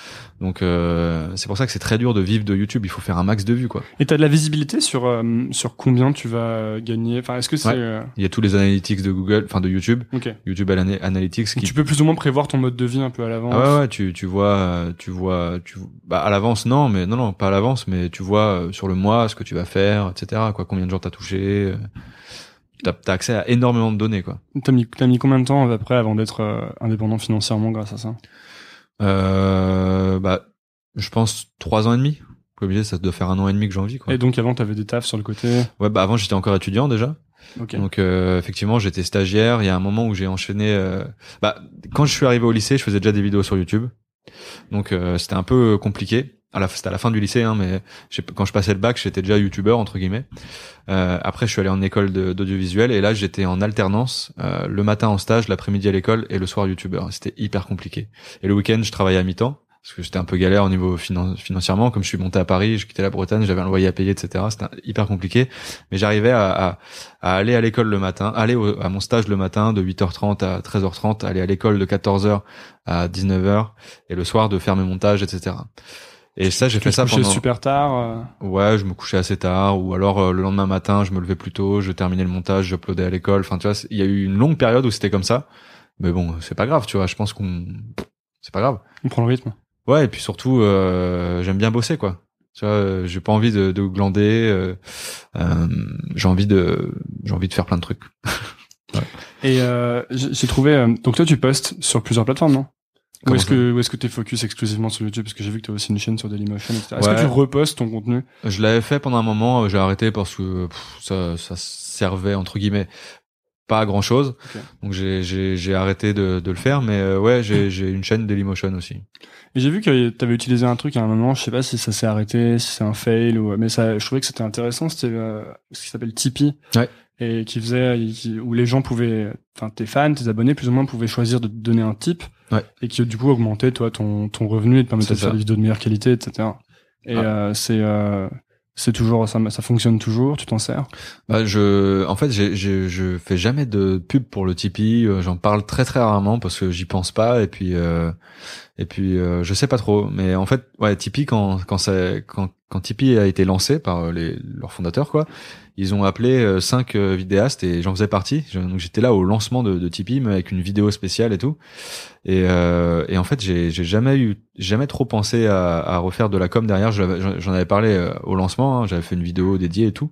Donc euh, c'est pour ça que c'est très dur de vivre de YouTube. Il faut faire un max de vues quoi. Et t'as de la visibilité sur euh, sur combien tu vas gagner? Enfin, est-ce que c'est Ouais. euh, Il y a tous les analytics de Google, enfin de YouTube, ok. YouTube Ana- Analytics qui tu peux plus ou moins prévoir ton mode de vie un peu à l'avance. Ah ouais, ouais, tu, tu vois, tu vois, tu, bah, à l'avance, non, mais non, non, pas à l'avance, mais tu vois euh, sur le mois ce que tu vas faire, etc., quoi, combien de gens t'as touché, euh, t'as, t'as accès à énormément de données, quoi. T'as mis t'as mis combien de temps à peu près avant d'être euh, indépendant financièrement grâce à ça? Euh, bah, je pense trois ans et demi. Comme je disais, ça doit faire un an et demi que j'en vis, quoi. Et donc avant t'avais des tafs sur le côté? Ouais, bah, avant, j'étais encore étudiant, déjà. Donc, euh, effectivement, j'étais stagiaire. Il y a un moment où j'ai enchaîné, euh, bah, quand je suis arrivé au lycée, je faisais déjà des vidéos sur YouTube. Donc, euh, c'était un peu compliqué. C'était à la fin du lycée, hein, mais quand je passais le bac, j'étais déjà youtubeur entre guillemets. Euh, après, je suis allé en école d'audiovisuel et là, j'étais en alternance, euh, le matin en stage, l'après-midi à l'école et le soir youtubeur. C'était hyper compliqué. Et le week-end, je travaillais à mi-temps parce que j'étais un peu galère au niveau finan- financièrement. Comme je suis monté à Paris, je quittais la Bretagne, j'avais un loyer à payer, etc. C'était hyper compliqué. Mais j'arrivais à, à, à aller à l'école le matin, aller au- à mon stage le matin de 8h30 à 13h30, aller à l'école de 14h à 19h et le soir de faire mes montages, etc. Et ça, j'ai fait ça couchais pendant. super tard. euh, Ouais, je me couchais assez tard, ou alors euh, le lendemain matin, je me levais plus tôt, je terminais le montage, j'uploadais à l'école. Enfin, tu vois, il y a eu une longue période où c'était comme ça. Mais bon, c'est pas grave, tu vois. Je pense qu'on, c'est pas grave. On prend le rythme. Ouais, et puis surtout, euh, j'aime bien bosser, quoi. Tu vois, euh, j'ai pas envie de, de glander. j'ai envie de, j'ai envie de faire plein de trucs. Et euh, j'ai trouvé. donc toi, tu postes sur plusieurs plateformes, non? Ou Comment est-ce ça que ou est-ce que t'es focus exclusivement sur YouTube Parce que j'ai vu que t'as aussi une chaîne sur Dailymotion, etc. Est-ce Ouais. que tu repostes ton contenu? Je l'avais fait pendant un moment, euh, j'ai arrêté parce que pff, ça, ça servait entre guillemets pas à grand chose. Donc j'ai, j'ai, j'ai arrêté de, de le faire, mais euh, ouais, j'ai, j'ai une chaîne Dailymotion aussi. Et j'ai vu que t'avais utilisé un truc à un moment. Je sais pas si ça s'est arrêté, si c'est un fail ou. Mais ça, je trouvais que c'était intéressant. C'était euh, ce qui s'appelle Tipeee. Ouais. Et qui faisait, qui- où les gens pouvaient, enfin tes fans, tes abonnés, plus ou moins pouvaient choisir de te donner un tip. Ouais. Et qui du coup augmentait toi ton ton revenu et te permettait C'est de faire des vidéos de meilleure qualité, etc. Et Ah. euh, c'est euh, c'est toujours ça, ça fonctionne toujours. Tu t'en sers? Bah, je, en fait, j'ai, j'ai, je fais jamais de pub pour le Tipeee. euh, J'en parle très très rarement parce que j'y pense pas et puis euh, et puis euh, je sais pas trop. Mais en fait, ouais, Tipeee quand quand ça quand quand Tipeee a été lancé par euh, les leurs fondateurs quoi, ils ont appelé euh, cinq euh, vidéastes et j'en faisais partie. Donc j'étais là au lancement de, Tipeee mais avec une vidéo spéciale et tout. Et, euh, et en fait, j'ai jamais eu jamais trop pensé à, à refaire de la com derrière. J'en avais parlé au lancement. hein, J'avais fait une vidéo dédiée et tout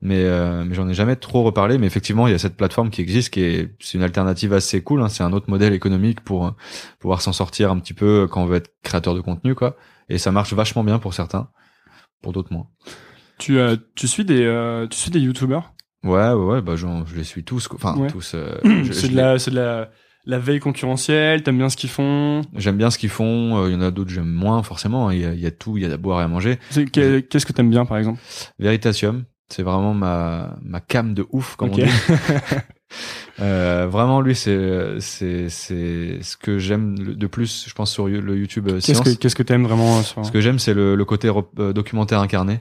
mais euh, mais j'en ai jamais trop reparlé mais effectivement il y a cette plateforme qui existe qui est c'est une alternative assez cool hein, c'est un autre modèle économique pour pouvoir s'en sortir un petit peu quand on veut être créateur de contenu quoi et ça marche vachement bien pour certains pour d'autres moins Tu euh, tu suis des euh, tu suis des youtubeurs ouais ouais, ouais bah j'en- je les suis tous enfin Ouais. tous euh, C'est de la c'est de la la veille concurrentielle. T'aimes bien ce qu'ils font? j'aime bien ce qu'ils font euh, il y en a d'autres j'aime moins forcément il y a, il y a tout il y a à boire et à manger Qu'est-ce que t'aimes bien par exemple? Veritasium c'est vraiment ma ma cam de ouf comme Ok. on dit Euh, vraiment, lui, c'est c'est c'est ce que j'aime de plus, je pense, sur le YouTube euh, Qu'est-ce que qu'est-ce que t'aimes vraiment euh, sur Ce que j'aime, c'est le, le côté documentaire incarné.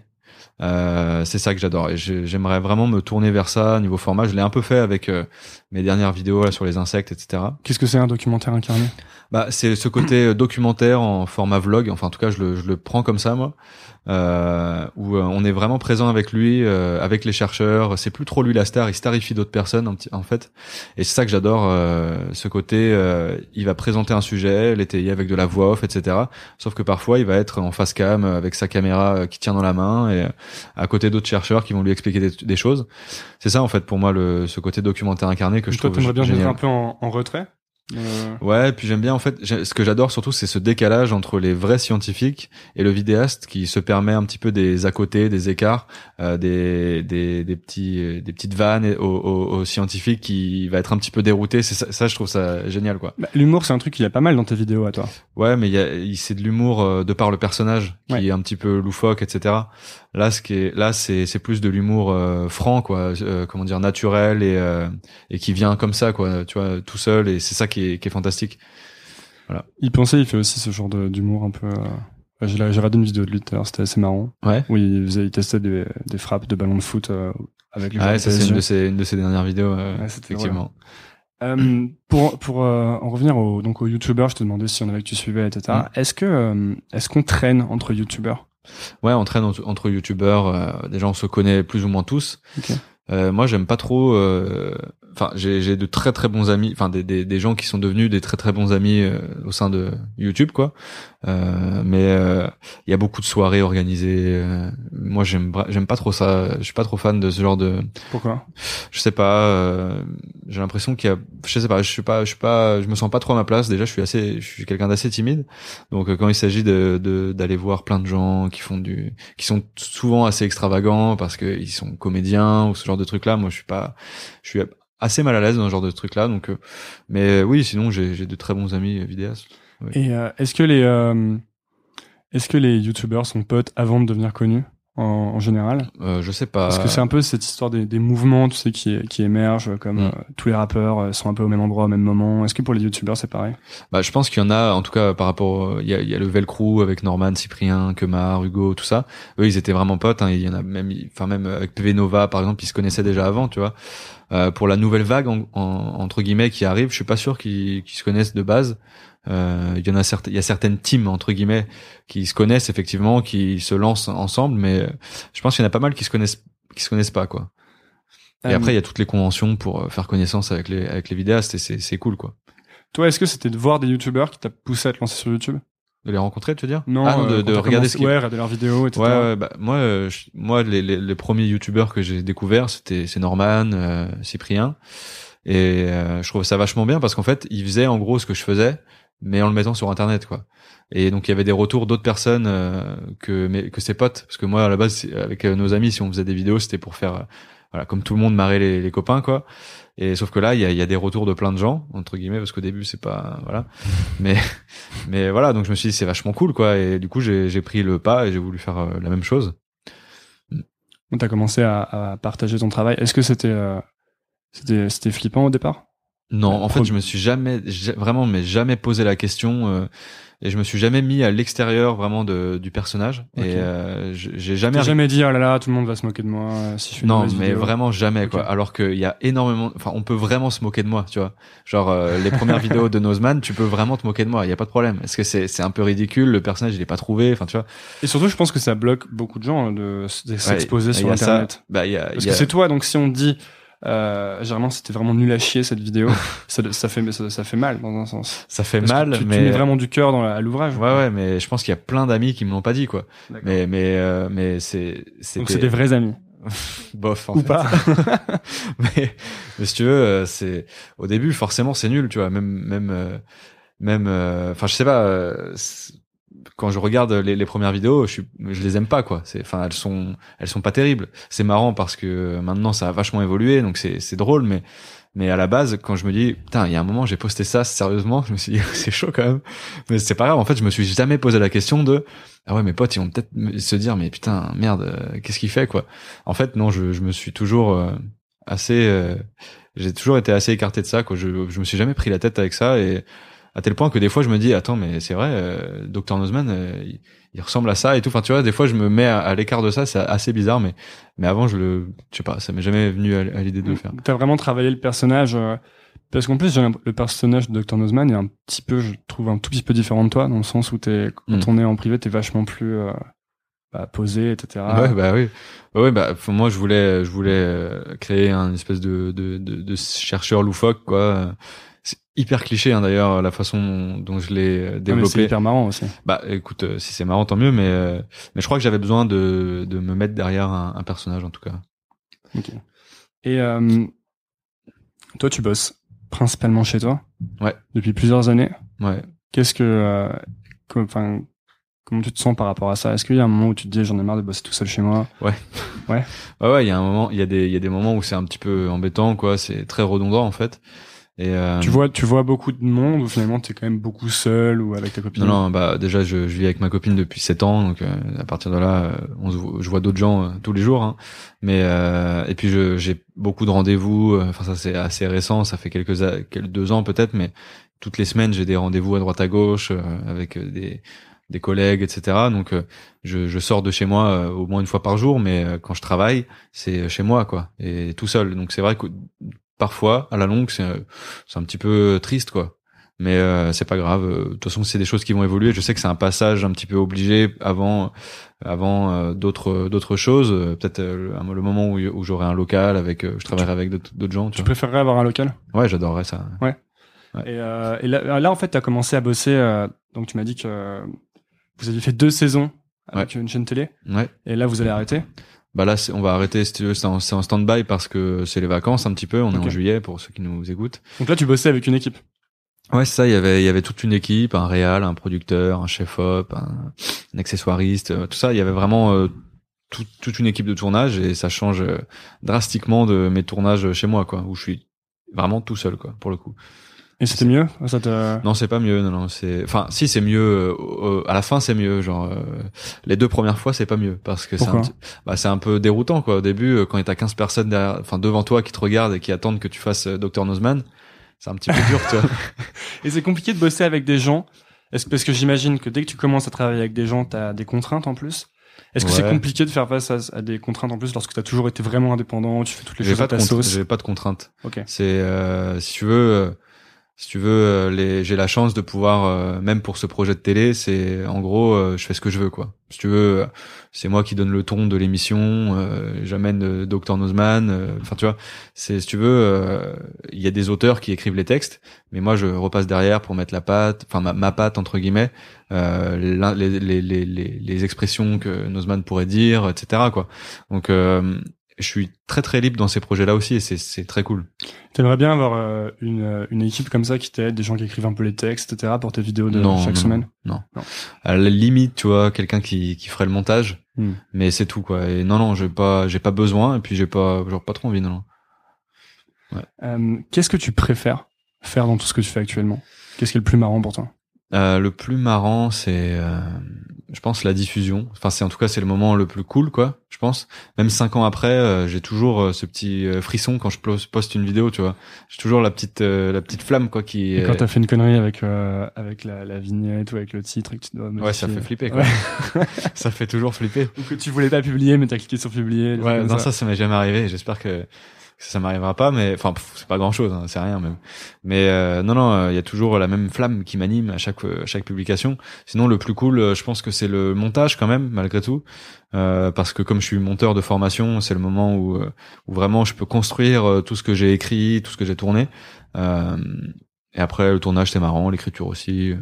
Euh, c'est ça que j'adore. Et j'ai- j'aimerais vraiment me tourner vers ça niveau format. Je l'ai un peu fait avec euh, mes dernières vidéos là sur les insectes, etc. Qu'est-ce que c'est un documentaire incarné? Bah, c'est ce côté documentaire en format vlog. Enfin, en tout cas, je le, je le prends comme ça, moi. Euh, où euh, on est vraiment présent avec lui, euh, avec les chercheurs. C'est plus trop lui la star, il starifie d'autres personnes en, fait. Et c'est ça que j'adore, euh, ce côté. euh, il va présenter un sujet, l'étayer avec de la voix off, etc. Sauf que parfois, il va être en face cam euh, avec sa caméra qui tient dans la main et à côté d'autres chercheurs qui vont lui expliquer des, des choses. C'est ça en fait pour moi le, ce côté documentaire incarné que je Toi, trouve t'aimerais bien génial. un peu en, en retrait? Ouais, puis j'aime bien en fait. Ce que j'adore surtout, c'est ce décalage entre les vrais scientifiques et le vidéaste qui se permet un petit peu des à côté, des écarts, euh, des, des des petits euh, des petites vannes aux, aux, aux scientifiques qui va être un petit peu dérouté. C'est ça, ça, je trouve ça génial quoi. bah, L'humour, c'est un truc qu'il y a pas mal dans tes vidéos à toi. Ouais, mais il y c'est de l'humour euh, de par le personnage qui Ouais. est un petit peu loufoque, etc. Là, ce qui est là, c'est c'est plus de l'humour euh, franc quoi, euh, comment dire naturel et euh, et qui vient comme ça quoi, tu vois, tout seul et c'est ça qui est qui est fantastique. Il pensait, il fait aussi ce genre d'humour un peu. euh, J'ai regardé une vidéo de lui tout à l'heure, c'était assez marrant. Ouais. Où il, faisait, il testait des, des frappes de ballon de foot euh, avec les Ah ouais, ça c'est une de ses, une de ses dernières vidéos, euh, Ouais, effectivement. Pour pour en revenir au donc aux youtubeurs, je te demandais si on avait que tu suivais, etc. Mm. Est-ce que est-ce qu'on traîne entre youtubeurs Ouais, on traîne entre, entre youtubeurs. déjà, on se connaît plus ou moins tous. Moi, j'aime pas trop. Enfin, j'ai de très très bons amis. Enfin, des, des des gens qui sont devenus des très très bons amis euh, au sein de YouTube, quoi. Euh, mais euh, il y a beaucoup de soirées organisées. euh, moi, j'aime j'aime pas trop ça. Je suis pas trop fan de ce genre de. Pourquoi? Je sais pas. euh, j'ai l'impression qu'il y a. Je sais pas. Je suis pas. Je suis pas. Je me sens pas trop à ma place. Déjà, je suis assez. Je suis quelqu'un d'assez timide. Donc, quand il s'agit de de- d'aller voir plein de gens qui font du, qui sont souvent assez extravagants parce que ils sont comédiens ou ce genre de trucs là, moi, je suis pas. Je suis assez mal à l'aise dans ce genre de trucs là. Donc, euh, mais oui, sinon, j'ai j'ai de très bons amis euh, vidéastes. Et euh, est-ce que les euh, est-ce que les youtubeurs sont potes avant de devenir connus? En, en général Euh, je sais pas. Parce que c'est un peu cette histoire des, des mouvements, tu sais, qui qui émergent, comme Mm. euh, tous les rappeurs euh, sont un peu au même endroit au même moment. Est-ce que pour les youtubeurs c'est pareil? Bah, je pense qu'il y en a, en tout cas, par rapport, il y a, il y a le Velcro avec Norman, Cyprien, Kemar, Hugo, tout ça. Eux, ils étaient vraiment potes. Hein. Il y en a même, enfin même avec PV Nova, par exemple, ils se connaissaient déjà avant, tu vois. Euh, pour la nouvelle vague, en, en- entre guillemets, qui arrive, je suis pas sûr qu'ils qu'ils se connaissent de base. Euh, il y en a certaines, il y a certaines teams entre guillemets qui se connaissent effectivement, qui se lancent ensemble, mais euh, je pense qu'il y en a pas mal qui se connaissent, qui se connaissent pas quoi. Et Euh, après, il y a toutes les conventions pour faire connaissance avec les avec les vidéastes et c'est c'est cool quoi. Toi, est-ce que c'était de voir des youtubeurs qui t'a poussé à te lancer sur YouTube? De les rencontrer, tu veux dire? Non, ah, non, de, de regarder ce qu'ils ouais, regarder leurs vidéos, etc. Ouais, ouais, bah, moi, je- moi, les, les, les premiers youtubeurs que j'ai découverts, c'était c'est Norman, euh, Cyprien, et euh, je trouve ça vachement bien parce qu'en fait, ils faisaient en gros ce que je faisais, mais en le mettant sur Internet, quoi. Et donc il y avait des retours d'autres personnes euh, que mes, que ses potes, parce que moi à la base avec euh, nos amis, si on faisait des vidéos, c'était pour faire, euh, voilà, comme tout le monde marrer les, les copains, quoi. Et sauf que là, il y a, il y a des retours de plein de gens entre guillemets, parce qu'au début c'est pas, voilà, mais mais voilà, donc je me suis dit c'est vachement cool, quoi. Et du coup j'ai j'ai pris le pas et j'ai voulu faire euh, la même chose. Donc, t'as commencé à, à partager ton travail. Est-ce que c'était euh, c'était c'était flippant au départ? Non, en fait, je me suis jamais, ja- vraiment, mais jamais posé la question euh, et je me suis jamais mis à l'extérieur vraiment de, du personnage Ok. et euh, j'ai jamais, jamais dit oh là là, tout le monde va se moquer de moi euh, si je une non, mais vidéo. vraiment jamais quoi. Alors qu'il y a énormément, enfin, on peut vraiment se moquer de moi, tu vois. Genre euh, les premières vidéos de Nozman, tu peux vraiment te moquer de moi, il y a pas de problème. Est-ce que c'est c'est un peu ridicule, le personnage il est pas trouvé, enfin tu vois. Et surtout, je pense que ça bloque beaucoup de gens hein, de, s'exposer Ouais, sur a ça. Internet. Bah il y a, Parce y a- que c'est toi, donc si on te dit euh, généralement c'était vraiment nul à chier cette vidéo, ça, ça fait ça, ça fait mal dans un sens. ça fait Parce mal, tu, tu mais mets vraiment du cœur dans la- à l'ouvrage. ouais ouais, mais je pense qu'il y a plein d'amis qui me l'ont pas dit quoi. Mais mais euh, mais c'est Donc c'est des vrais amis. bof en Ou fait. pas. mais, mais si tu veux, euh, c'est au début forcément c'est nul, tu vois. Même même euh, même, euh, enfin je sais pas. Quand je regarde les, les premières vidéos, je, suis, je les aime pas quoi. Enfin elles sont elles sont pas terribles. C'est marrant parce que maintenant ça a vachement évolué, donc c'est drôle, mais mais à la base, quand je me dis, putain, il y a un moment, j'ai posté ça sérieusement, je me suis dit, c'est chaud quand même. Mais c'est pas grave. En fait, je me suis jamais posé la question de, ah ouais, mes potes, ils vont peut-être se dire, mais putain, merde, euh, qu'est-ce qu'il fait, quoi. En fait, non, je, je me suis toujours euh, assez, euh, j'ai toujours été assez écarté de ça, quoi. Je, je me suis jamais pris la tête avec ça et à tel point que des fois, je me dis, attends, mais c'est vrai, euh, Dr Nozman, euh, il, il ressemble à ça et tout. Enfin, tu vois, des fois, je me mets à, à l'écart de ça, c'est assez bizarre, mais mais avant, je le, je sais pas, ça m'est jamais venu à, à l'idée de le faire. T'as vraiment travaillé le personnage. euh, parce qu'en plus, le personnage de Dr. Nozman est un petit peu, je trouve, un tout petit peu différent de toi, dans le sens où t'es, quand Mm. on est en privé, t'es vachement plus euh, bah, posé, etc. Ouais, bah oui. Ouais, bah faut- moi je voulais je voulais euh, créer un espèce de de de, de chercheur loufoque quoi. Hyper cliché hein, d'ailleurs la façon dont je l'ai mais c'est développé. hyper marrant aussi. Bah écoute, euh, si c'est marrant tant mieux, mais euh, mais je crois que j'avais besoin de de me mettre derrière un, un personnage en tout cas. Ok. Et euh, toi, tu bosses principalement chez toi? Ouais. Depuis plusieurs années? Ouais. Qu'est-ce que, enfin, comment tu te sens par rapport à ça? Est-ce qu'il y a un moment où tu te dis j'en ai marre de bosser tout seul chez moi? Ouais ouais, il y a un moment, il y a des il y a des moments où c'est un petit peu embêtant quoi, c'est très redondant en fait. Et euh, Tu vois, tu vois beaucoup de monde ou finalement t'es quand même beaucoup seul ou avec ta copine Non, non, bah déjà je, je vis avec ma copine depuis 7 ans, donc euh, à partir de là, euh, on je vois d'autres gens euh, tous les jours. Hein. Mais euh, et puis j'ai beaucoup de rendez-vous. euh, Enfin ça c'est assez récent, ça fait quelques, quelques deux ans peut-être, mais toutes les semaines j'ai des rendez-vous à droite à gauche euh, avec des des collègues, etc. Donc euh, je, je sors de chez moi euh, au moins une fois par jour, mais euh, quand je travaille, c'est chez moi quoi, et tout seul. Donc c'est vrai que parfois à la longue c'est c'est un petit peu triste quoi. Mais euh, c'est pas grave. De toute façon c'est des choses qui vont évoluer. Je sais que c'est un passage un petit peu obligé avant avant euh, d'autres d'autres choses. Peut-être le moment où, où j'aurai un local avec je travaillerai avec d'autres gens tu, préférerais avoir un local? Ouais j'adorerais ça. Ouais, et, et là, là, en fait tu as commencé à bosser donc tu m'as dit que vous aviez fait deux saisons avec une chaîne télé. Ouais. Et là vous allez arrêter? Bah là, on va arrêter, c'est en, en stand-by parce que c'est les vacances un petit peu. On est en juillet pour ceux qui nous écoutent. Donc là, tu bossais avec une équipe. Ouais, c'est ça. Il y avait, il y avait toute une équipe, un réal, un producteur, un chef-op, un, accessoiriste, euh, tout ça. Il y avait vraiment euh, toute une équipe de tournage et ça change euh, drastiquement de mes tournages chez moi, quoi, où je suis vraiment tout seul, quoi, pour le coup. Et c'était mieux? Ça Non, c'est pas mieux. Non, non, c'est. Enfin, si c'est mieux. Euh, à la fin, c'est mieux. Genre, euh, les deux premières fois, c'est pas mieux parce que c'est un, bah, c'est un peu déroutant quoi. Au début, euh, quand t'as 15 personnes derrière, enfin devant toi qui te regardent et qui attendent que tu fasses Dr Nozman, c'est un petit peu dur, tu vois. et c'est compliqué de bosser avec des gens. Est-ce parce que j'imagine que dès que tu commences à travailler avec des gens, t'as des contraintes en plus. Est-ce que c'est compliqué de faire face à, des contraintes en plus lorsque tu as toujours été vraiment indépendant, tu fais toutes les choses à ta sauce? J'ai pas de contraintes. Ok. C'est si tu veux si tu veux, euh, les, j'ai la chance de pouvoir, euh, même pour ce projet de télé, c'est en gros, euh, je fais ce que je veux, quoi. Si tu veux, c'est moi qui donne le ton de l'émission, j'amène Dr Nozman, enfin tu vois, c'est si tu veux, il y a des auteurs qui écrivent les textes, mais moi je repasse derrière pour mettre la patte, enfin ma, ma patte entre guillemets, les, les, les, les, expressions que Nozman pourrait dire, etc. quoi. Donc je suis très très libre dans ces projets-là aussi et c'est très cool. T'aimerais bien avoir euh, une, euh, une équipe comme ça qui t'aide, des gens qui écrivent un peu les textes, etc. pour tes vidéos de chaque semaine? non, non, À la limite, tu vois, quelqu'un qui, qui ferait le montage, hmm. mais c'est tout quoi. Et non, non, j'ai pas, j'ai pas besoin et puis j'ai pas, genre pas trop envie, non. non. Ouais. Euh, Qu'est-ce que tu préfères faire dans tout ce que tu fais actuellement? Qu'est-ce qui est le plus marrant pour toi? Euh, Le plus marrant, c'est je pense la diffusion. Enfin, c'est en tout cas c'est le moment le plus cool, quoi. Je pense. Même cinq ans après, euh, j'ai toujours euh, ce petit euh, frisson quand je poste une vidéo, tu vois. J'ai toujours la petite la petite flamme, quoi, qui. Et quand t'as fait une connerie avec avec la, la, vignette ou avec le titre et que tu dois. Ouais, ça fait flipper, quoi. ça fait toujours flipper. Ou que tu voulais pas publier, mais t'as cliqué sur publier. Ouais, non, ça, ça m'est jamais arrivé. J'espère que ça m'arrivera pas mais enfin c'est pas grand chose hein, c'est rien même. Mais euh, non non il euh, y a toujours la même flamme qui m'anime à chaque à chaque publication. Sinon le plus cool euh, je pense que c'est le montage quand même malgré tout. Parce que comme je suis monteur de formation c'est le moment où où vraiment je peux construire tout ce que j'ai écrit tout ce que j'ai tourné. Et après le tournage c'est marrant l'écriture aussi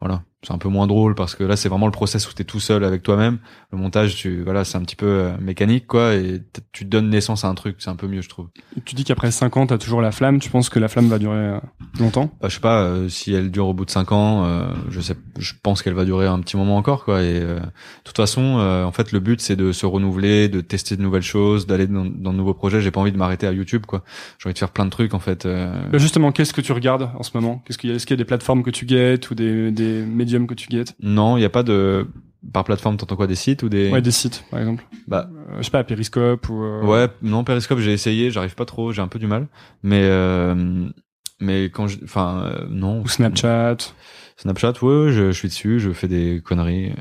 voilà c'est un peu moins drôle parce que là c'est vraiment le process où t'es tout seul avec toi-même. Le montage tu voilà c'est un petit peu euh, mécanique quoi et tu donnes naissance à un truc. C'est un peu mieux je trouve. Tu dis qu'après 5 ans t'as toujours la flamme. Tu penses que la flamme va durer euh, longtemps? Bah, je sais pas euh, si elle dure au bout de 5 ans je sais je pense qu'elle va durer un petit moment encore quoi et de toute façon en fait le but c'est de se renouveler de tester de nouvelles choses d'aller dans, dans de nouveaux projets. J'ai pas envie de m'arrêter à YouTube quoi. J'ai envie de faire plein de trucs en fait bah, justement qu'est-ce que tu regardes en ce moment? Qu'est-ce qu'il y a est-ce qu'il y a des plateformes que tu guettes ou des, des médias que tu guettes. Non, il n'y a pas de par plateforme t'entends quoi des sites ou des ouais des sites par exemple. Bah. Euh, je sais pas Periscope ou euh, ouais non Periscope j'ai essayé j'arrive pas trop j'ai un peu du mal. Mais euh, mais quand je enfin non. Ou Snapchat. Snapchat ouais je, je, suis dessus je fais des conneries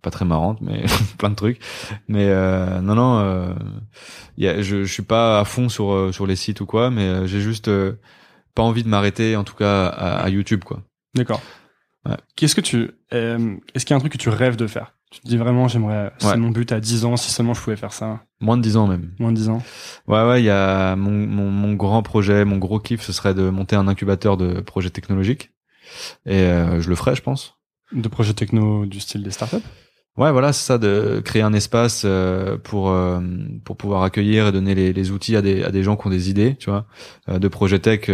pas très marrantes mais plein de trucs. Mais non non y a, je, je suis pas à fond sur sur les sites ou quoi mais j'ai juste pas envie de m'arrêter en tout cas à, à YouTube quoi. D'accord Qu'est-ce que tu, euh, est-ce qu'il y a un truc que tu rêves de faire? Tu te dis vraiment, j'aimerais, c'est mon but à 10 ans, si seulement je pouvais faire ça. Moins de 10 ans même. Moins de 10 ans. Ouais, ouais, il y a mon, mon, mon, grand projet, mon gros kiff, ce serait de monter un incubateur de projets technologiques. Et euh, je le ferais, je pense. De projets techno du style des startups? Ouais, voilà, c'est ça, de créer un espace euh, pour euh, pour pouvoir accueillir et donner les, les, outils à des à des gens qui ont des idées, tu vois, euh, de projets tech,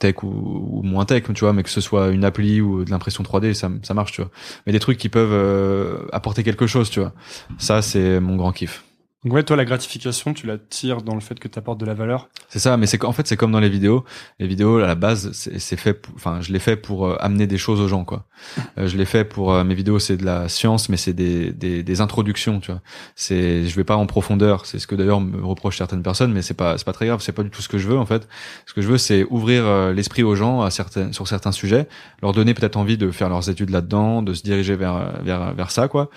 tech ou, ou, moins tech, tu vois, mais que ce soit une appli ou de l'impression 3D, ça ça marche, tu vois. Mais des trucs qui peuvent apporter quelque chose, tu vois. Ça, c'est mon grand kiff. Donc ouais, toi, la gratification, tu la tires dans le fait que tu apportes de la valeur. C'est ça, mais c'est en fait c'est comme dans les vidéos. Les vidéos à la base, c'est fait, enfin, je l'ai fait pour euh, amener des choses aux gens, quoi. Euh, je l'ai fait pour euh, mes vidéos, c'est de la science, mais c'est des, des, des introductions, tu vois. C'est, je vais pas en profondeur. C'est ce que d'ailleurs me reprochent certaines personnes, mais c'est pas, c'est pas très grave. C'est pas du tout ce que je veux en fait. Ce que je veux, c'est ouvrir l'esprit aux gens à certains, sur certains sujets, leur donner peut-être envie de faire leurs études là-dedans, de se diriger vers vers vers ça, quoi.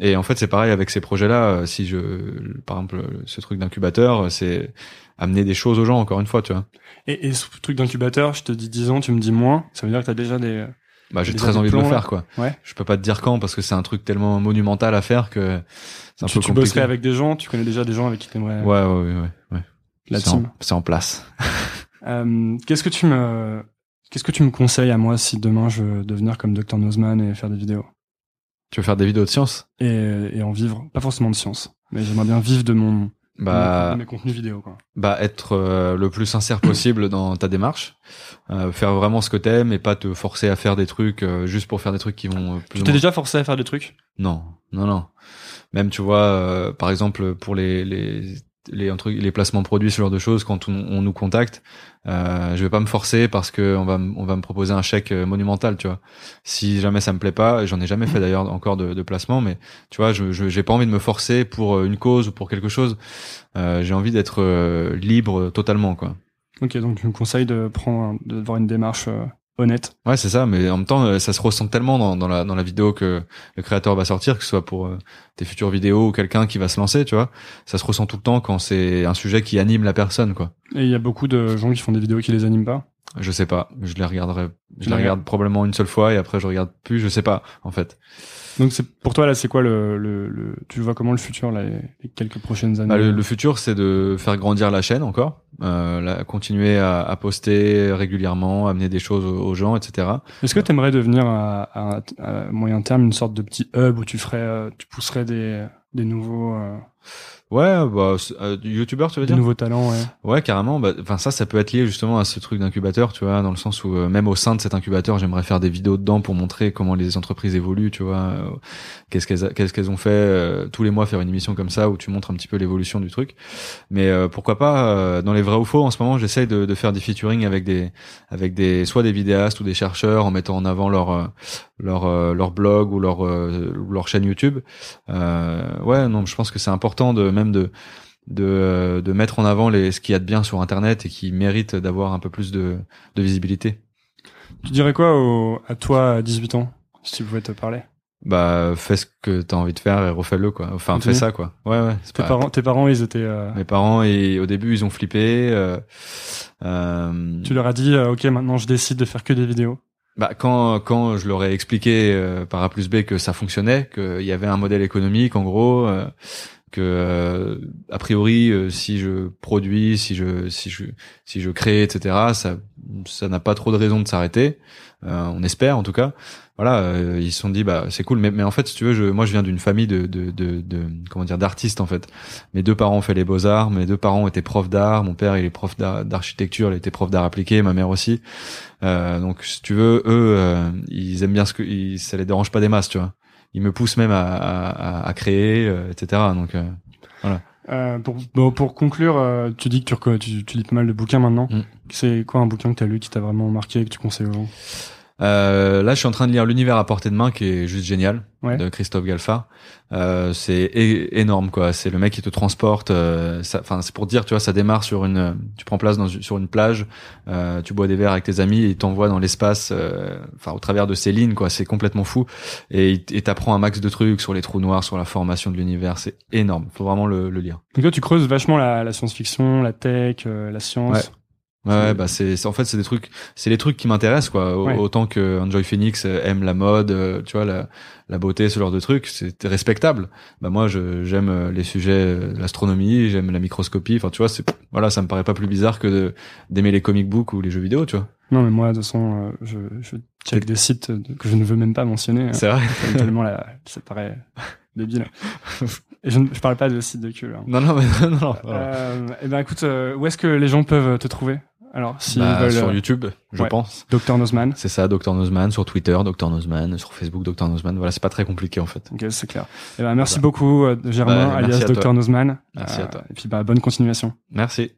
Et en fait, c'est pareil avec ces projets-là. Si je, par exemple, ce truc d'incubateur, c'est amener des choses aux gens encore une fois, tu vois. Et, et ce truc d'incubateur, je te dis 10 ans, tu me dis moins, ça veut dire que t'as déjà des bah, j'ai très envie de le faire, quoi. Ouais. Je peux pas te dire quand parce que c'est un truc tellement monumental à faire que c'est un tu, peu tu bosserais avec des gens, tu connais déjà des gens avec qui t'aimerais. Ouais, ouais, ouais, ouais. La team. C'est en place. euh, qu'est-ce que tu me, qu'est-ce que tu me conseilles à moi si demain je veux devenir comme Dr Nozman et faire des vidéos? Tu veux faire des vidéos de science? Et, et en vivre. Pas forcément de science. Mais j'aimerais bien vivre de mon, bah, mes contenus vidéo quoi. Bah être euh, le plus sincère possible dans ta démarche, euh, faire vraiment ce que t'aimes et pas te forcer à faire des trucs euh, juste pour faire des trucs qui vont. Plus tu t'es déjà forcé à faire des trucs? Non, non, non. Même tu vois, par exemple pour les les les, les placements produits, ce genre de choses, quand on, nous contacte, euh, je vais pas me forcer parce que on va, on va me proposer un chèque euh, monumental, tu vois. Si jamais ça me plaît pas, j'en ai jamais fait d'ailleurs encore de, de placement, mais tu vois, je j'ai pas envie de me forcer pour euh, une cause ou pour quelque chose. Euh, j'ai envie d'être euh, libre totalement, quoi. Ok, donc je me conseille de prendre, de voir une démarche honnête. Ouais, c'est ça, mais en même temps, euh, ça se ressent tellement dans, dans, la, dans la vidéo que le créateur va sortir, que ce soit pour euh, tes futures vidéos ou quelqu'un qui va se lancer, tu vois. Ça se ressent tout le temps quand c'est un sujet qui anime la personne, quoi. Et il y a beaucoup de gens qui font des vidéos qui les animent pas Je sais pas, je les regarderai, je les regarde probablement une seule fois et après je regarde plus, je sais pas, en fait. Donc c'est pour toi là, c'est quoi le, le, le, tu vois comment le futur là, les, quelques prochaines années? Bah, le, futur, c'est de faire grandir la chaîne encore, euh, continuer à, à, poster régulièrement, amener des choses aux, gens, etc. Est-ce que tu aimerais devenir à, à, moyen terme une sorte de petit hub où tu ferais, euh, tu pousserais des, des nouveaux euh, Ouais, bah, euh, youtubeur, tu veux dire? Nouveau talent, ouais. Ouais, carrément. Bah, enfin, ça, ça peut être lié justement à ce truc d'incubateur, tu vois, dans le sens où euh, même au sein de cet incubateur, j'aimerais faire des vidéos dedans pour montrer comment les entreprises évoluent, tu vois, euh, qu'est-ce qu'elles, qu'est-ce qu'elles ont fait euh, tous les mois, faire une émission comme ça où tu montres un petit peu l'évolution du truc. Mais pourquoi pas dans les vrais ou faux En ce moment, j'essaye de, de, faire des featuring avec des, avec des, soit des vidéastes ou des chercheurs en mettant en avant leur, leur, leur blog ou leur, leur chaîne YouTube. ouais, non, je pense que c'est important de même de de, de mettre en avant les, ce qu'il y a de bien sur Internet et qui mérite d'avoir un peu plus de, de visibilité. Tu dirais quoi au, à toi à 18 ans, si tu pouvais te parler? Bah, fais ce que t'as envie de faire et refais-le, quoi. Enfin, fais ça, quoi. Ouais, ouais. Tes, parents, tes parents, ils étaient... Euh... Mes parents, et au début, ils ont flippé. Euh, euh... Tu leur as dit, euh, OK, maintenant, je décide de faire que des vidéos bah, quand quand je leur ai expliqué euh, par A plus B que ça fonctionnait, qu'il y avait un modèle économique en gros, euh, que euh, a priori euh, si je produis si je si je si je crée etc ça ça n'a pas trop de raison de s'arrêter. Euh, on espère en tout cas. Voilà ils se sont dit bah c'est cool. Mais mais en fait si tu veux je moi je viens d'une famille de de, de de comment dire d'artistes en fait. Mes deux parents ont fait les beaux arts mes deux parents étaient profs d'art mon père il est prof d'architecture il était prof d'art appliqué ma mère aussi. Donc si tu veux eux ils aiment bien ce que ils, ça les dérange pas des masses tu vois il me pousse même à, à, à créer, euh, etc. Donc euh, voilà. Euh, pour, bon, pour conclure, euh, tu dis que tu, tu, tu, lis pas mal de bouquins maintenant. Mm. C'est quoi un bouquin que tu as lu qui t'a vraiment marqué et que tu conseilles aux gens? Euh, là, je suis en train de lire L'univers à portée de main, qui est juste génial, de Christophe Galfard. Euh, c'est énorme, quoi. C'est le mec qui te transporte. Euh, enfin, c'est pour dire, tu vois, ça démarre sur une, tu prends place dans, sur une plage, euh, tu bois des verres avec tes amis et il t'envoie dans l'espace, euh, enfin, au travers de ces lignes, quoi. C'est complètement fou. Et il t'apprend un max de trucs sur les trous noirs, sur la formation de l'univers. C'est énorme. Faut vraiment le, le, lire. Donc là, tu creuses vachement la, la science-fiction, la tech, la science. Ouais, bah c'est en fait c'est des trucs c'est les trucs qui m'intéressent quoi. Autant que Enjoy Phoenix aime la mode euh, tu vois la, la beauté ce genre de trucs c'est respectable. Bah moi je j'aime euh, les sujets euh, l'astronomie j'aime la microscopie. Enfin tu vois c'est voilà ça me paraît pas plus bizarre que d'aimer les comic books ou les jeux vidéo tu vois. Non mais moi de toute façon je je check des sites que je ne veux même pas mentionner hein. c'est vrai. Tellement la, ça paraît débile. Et je, je parle pas de sites de cul hein. non non mais non non, euh, et eh ben écoute où est-ce que les gens peuvent te trouver? Alors, si bah, sur euh, YouTube, je pense. Dr Nozman. C'est ça, Dr Nozman sur Twitter, Dr Nozman sur Facebook, Dr Nozman. Voilà, c'est pas très compliqué en fait. Ok, c'est clair. Et eh ben, merci beaucoup, euh, Germain, bah, alias Dr Nozman. Merci à toi. Et puis, bah, bonne continuation. Merci.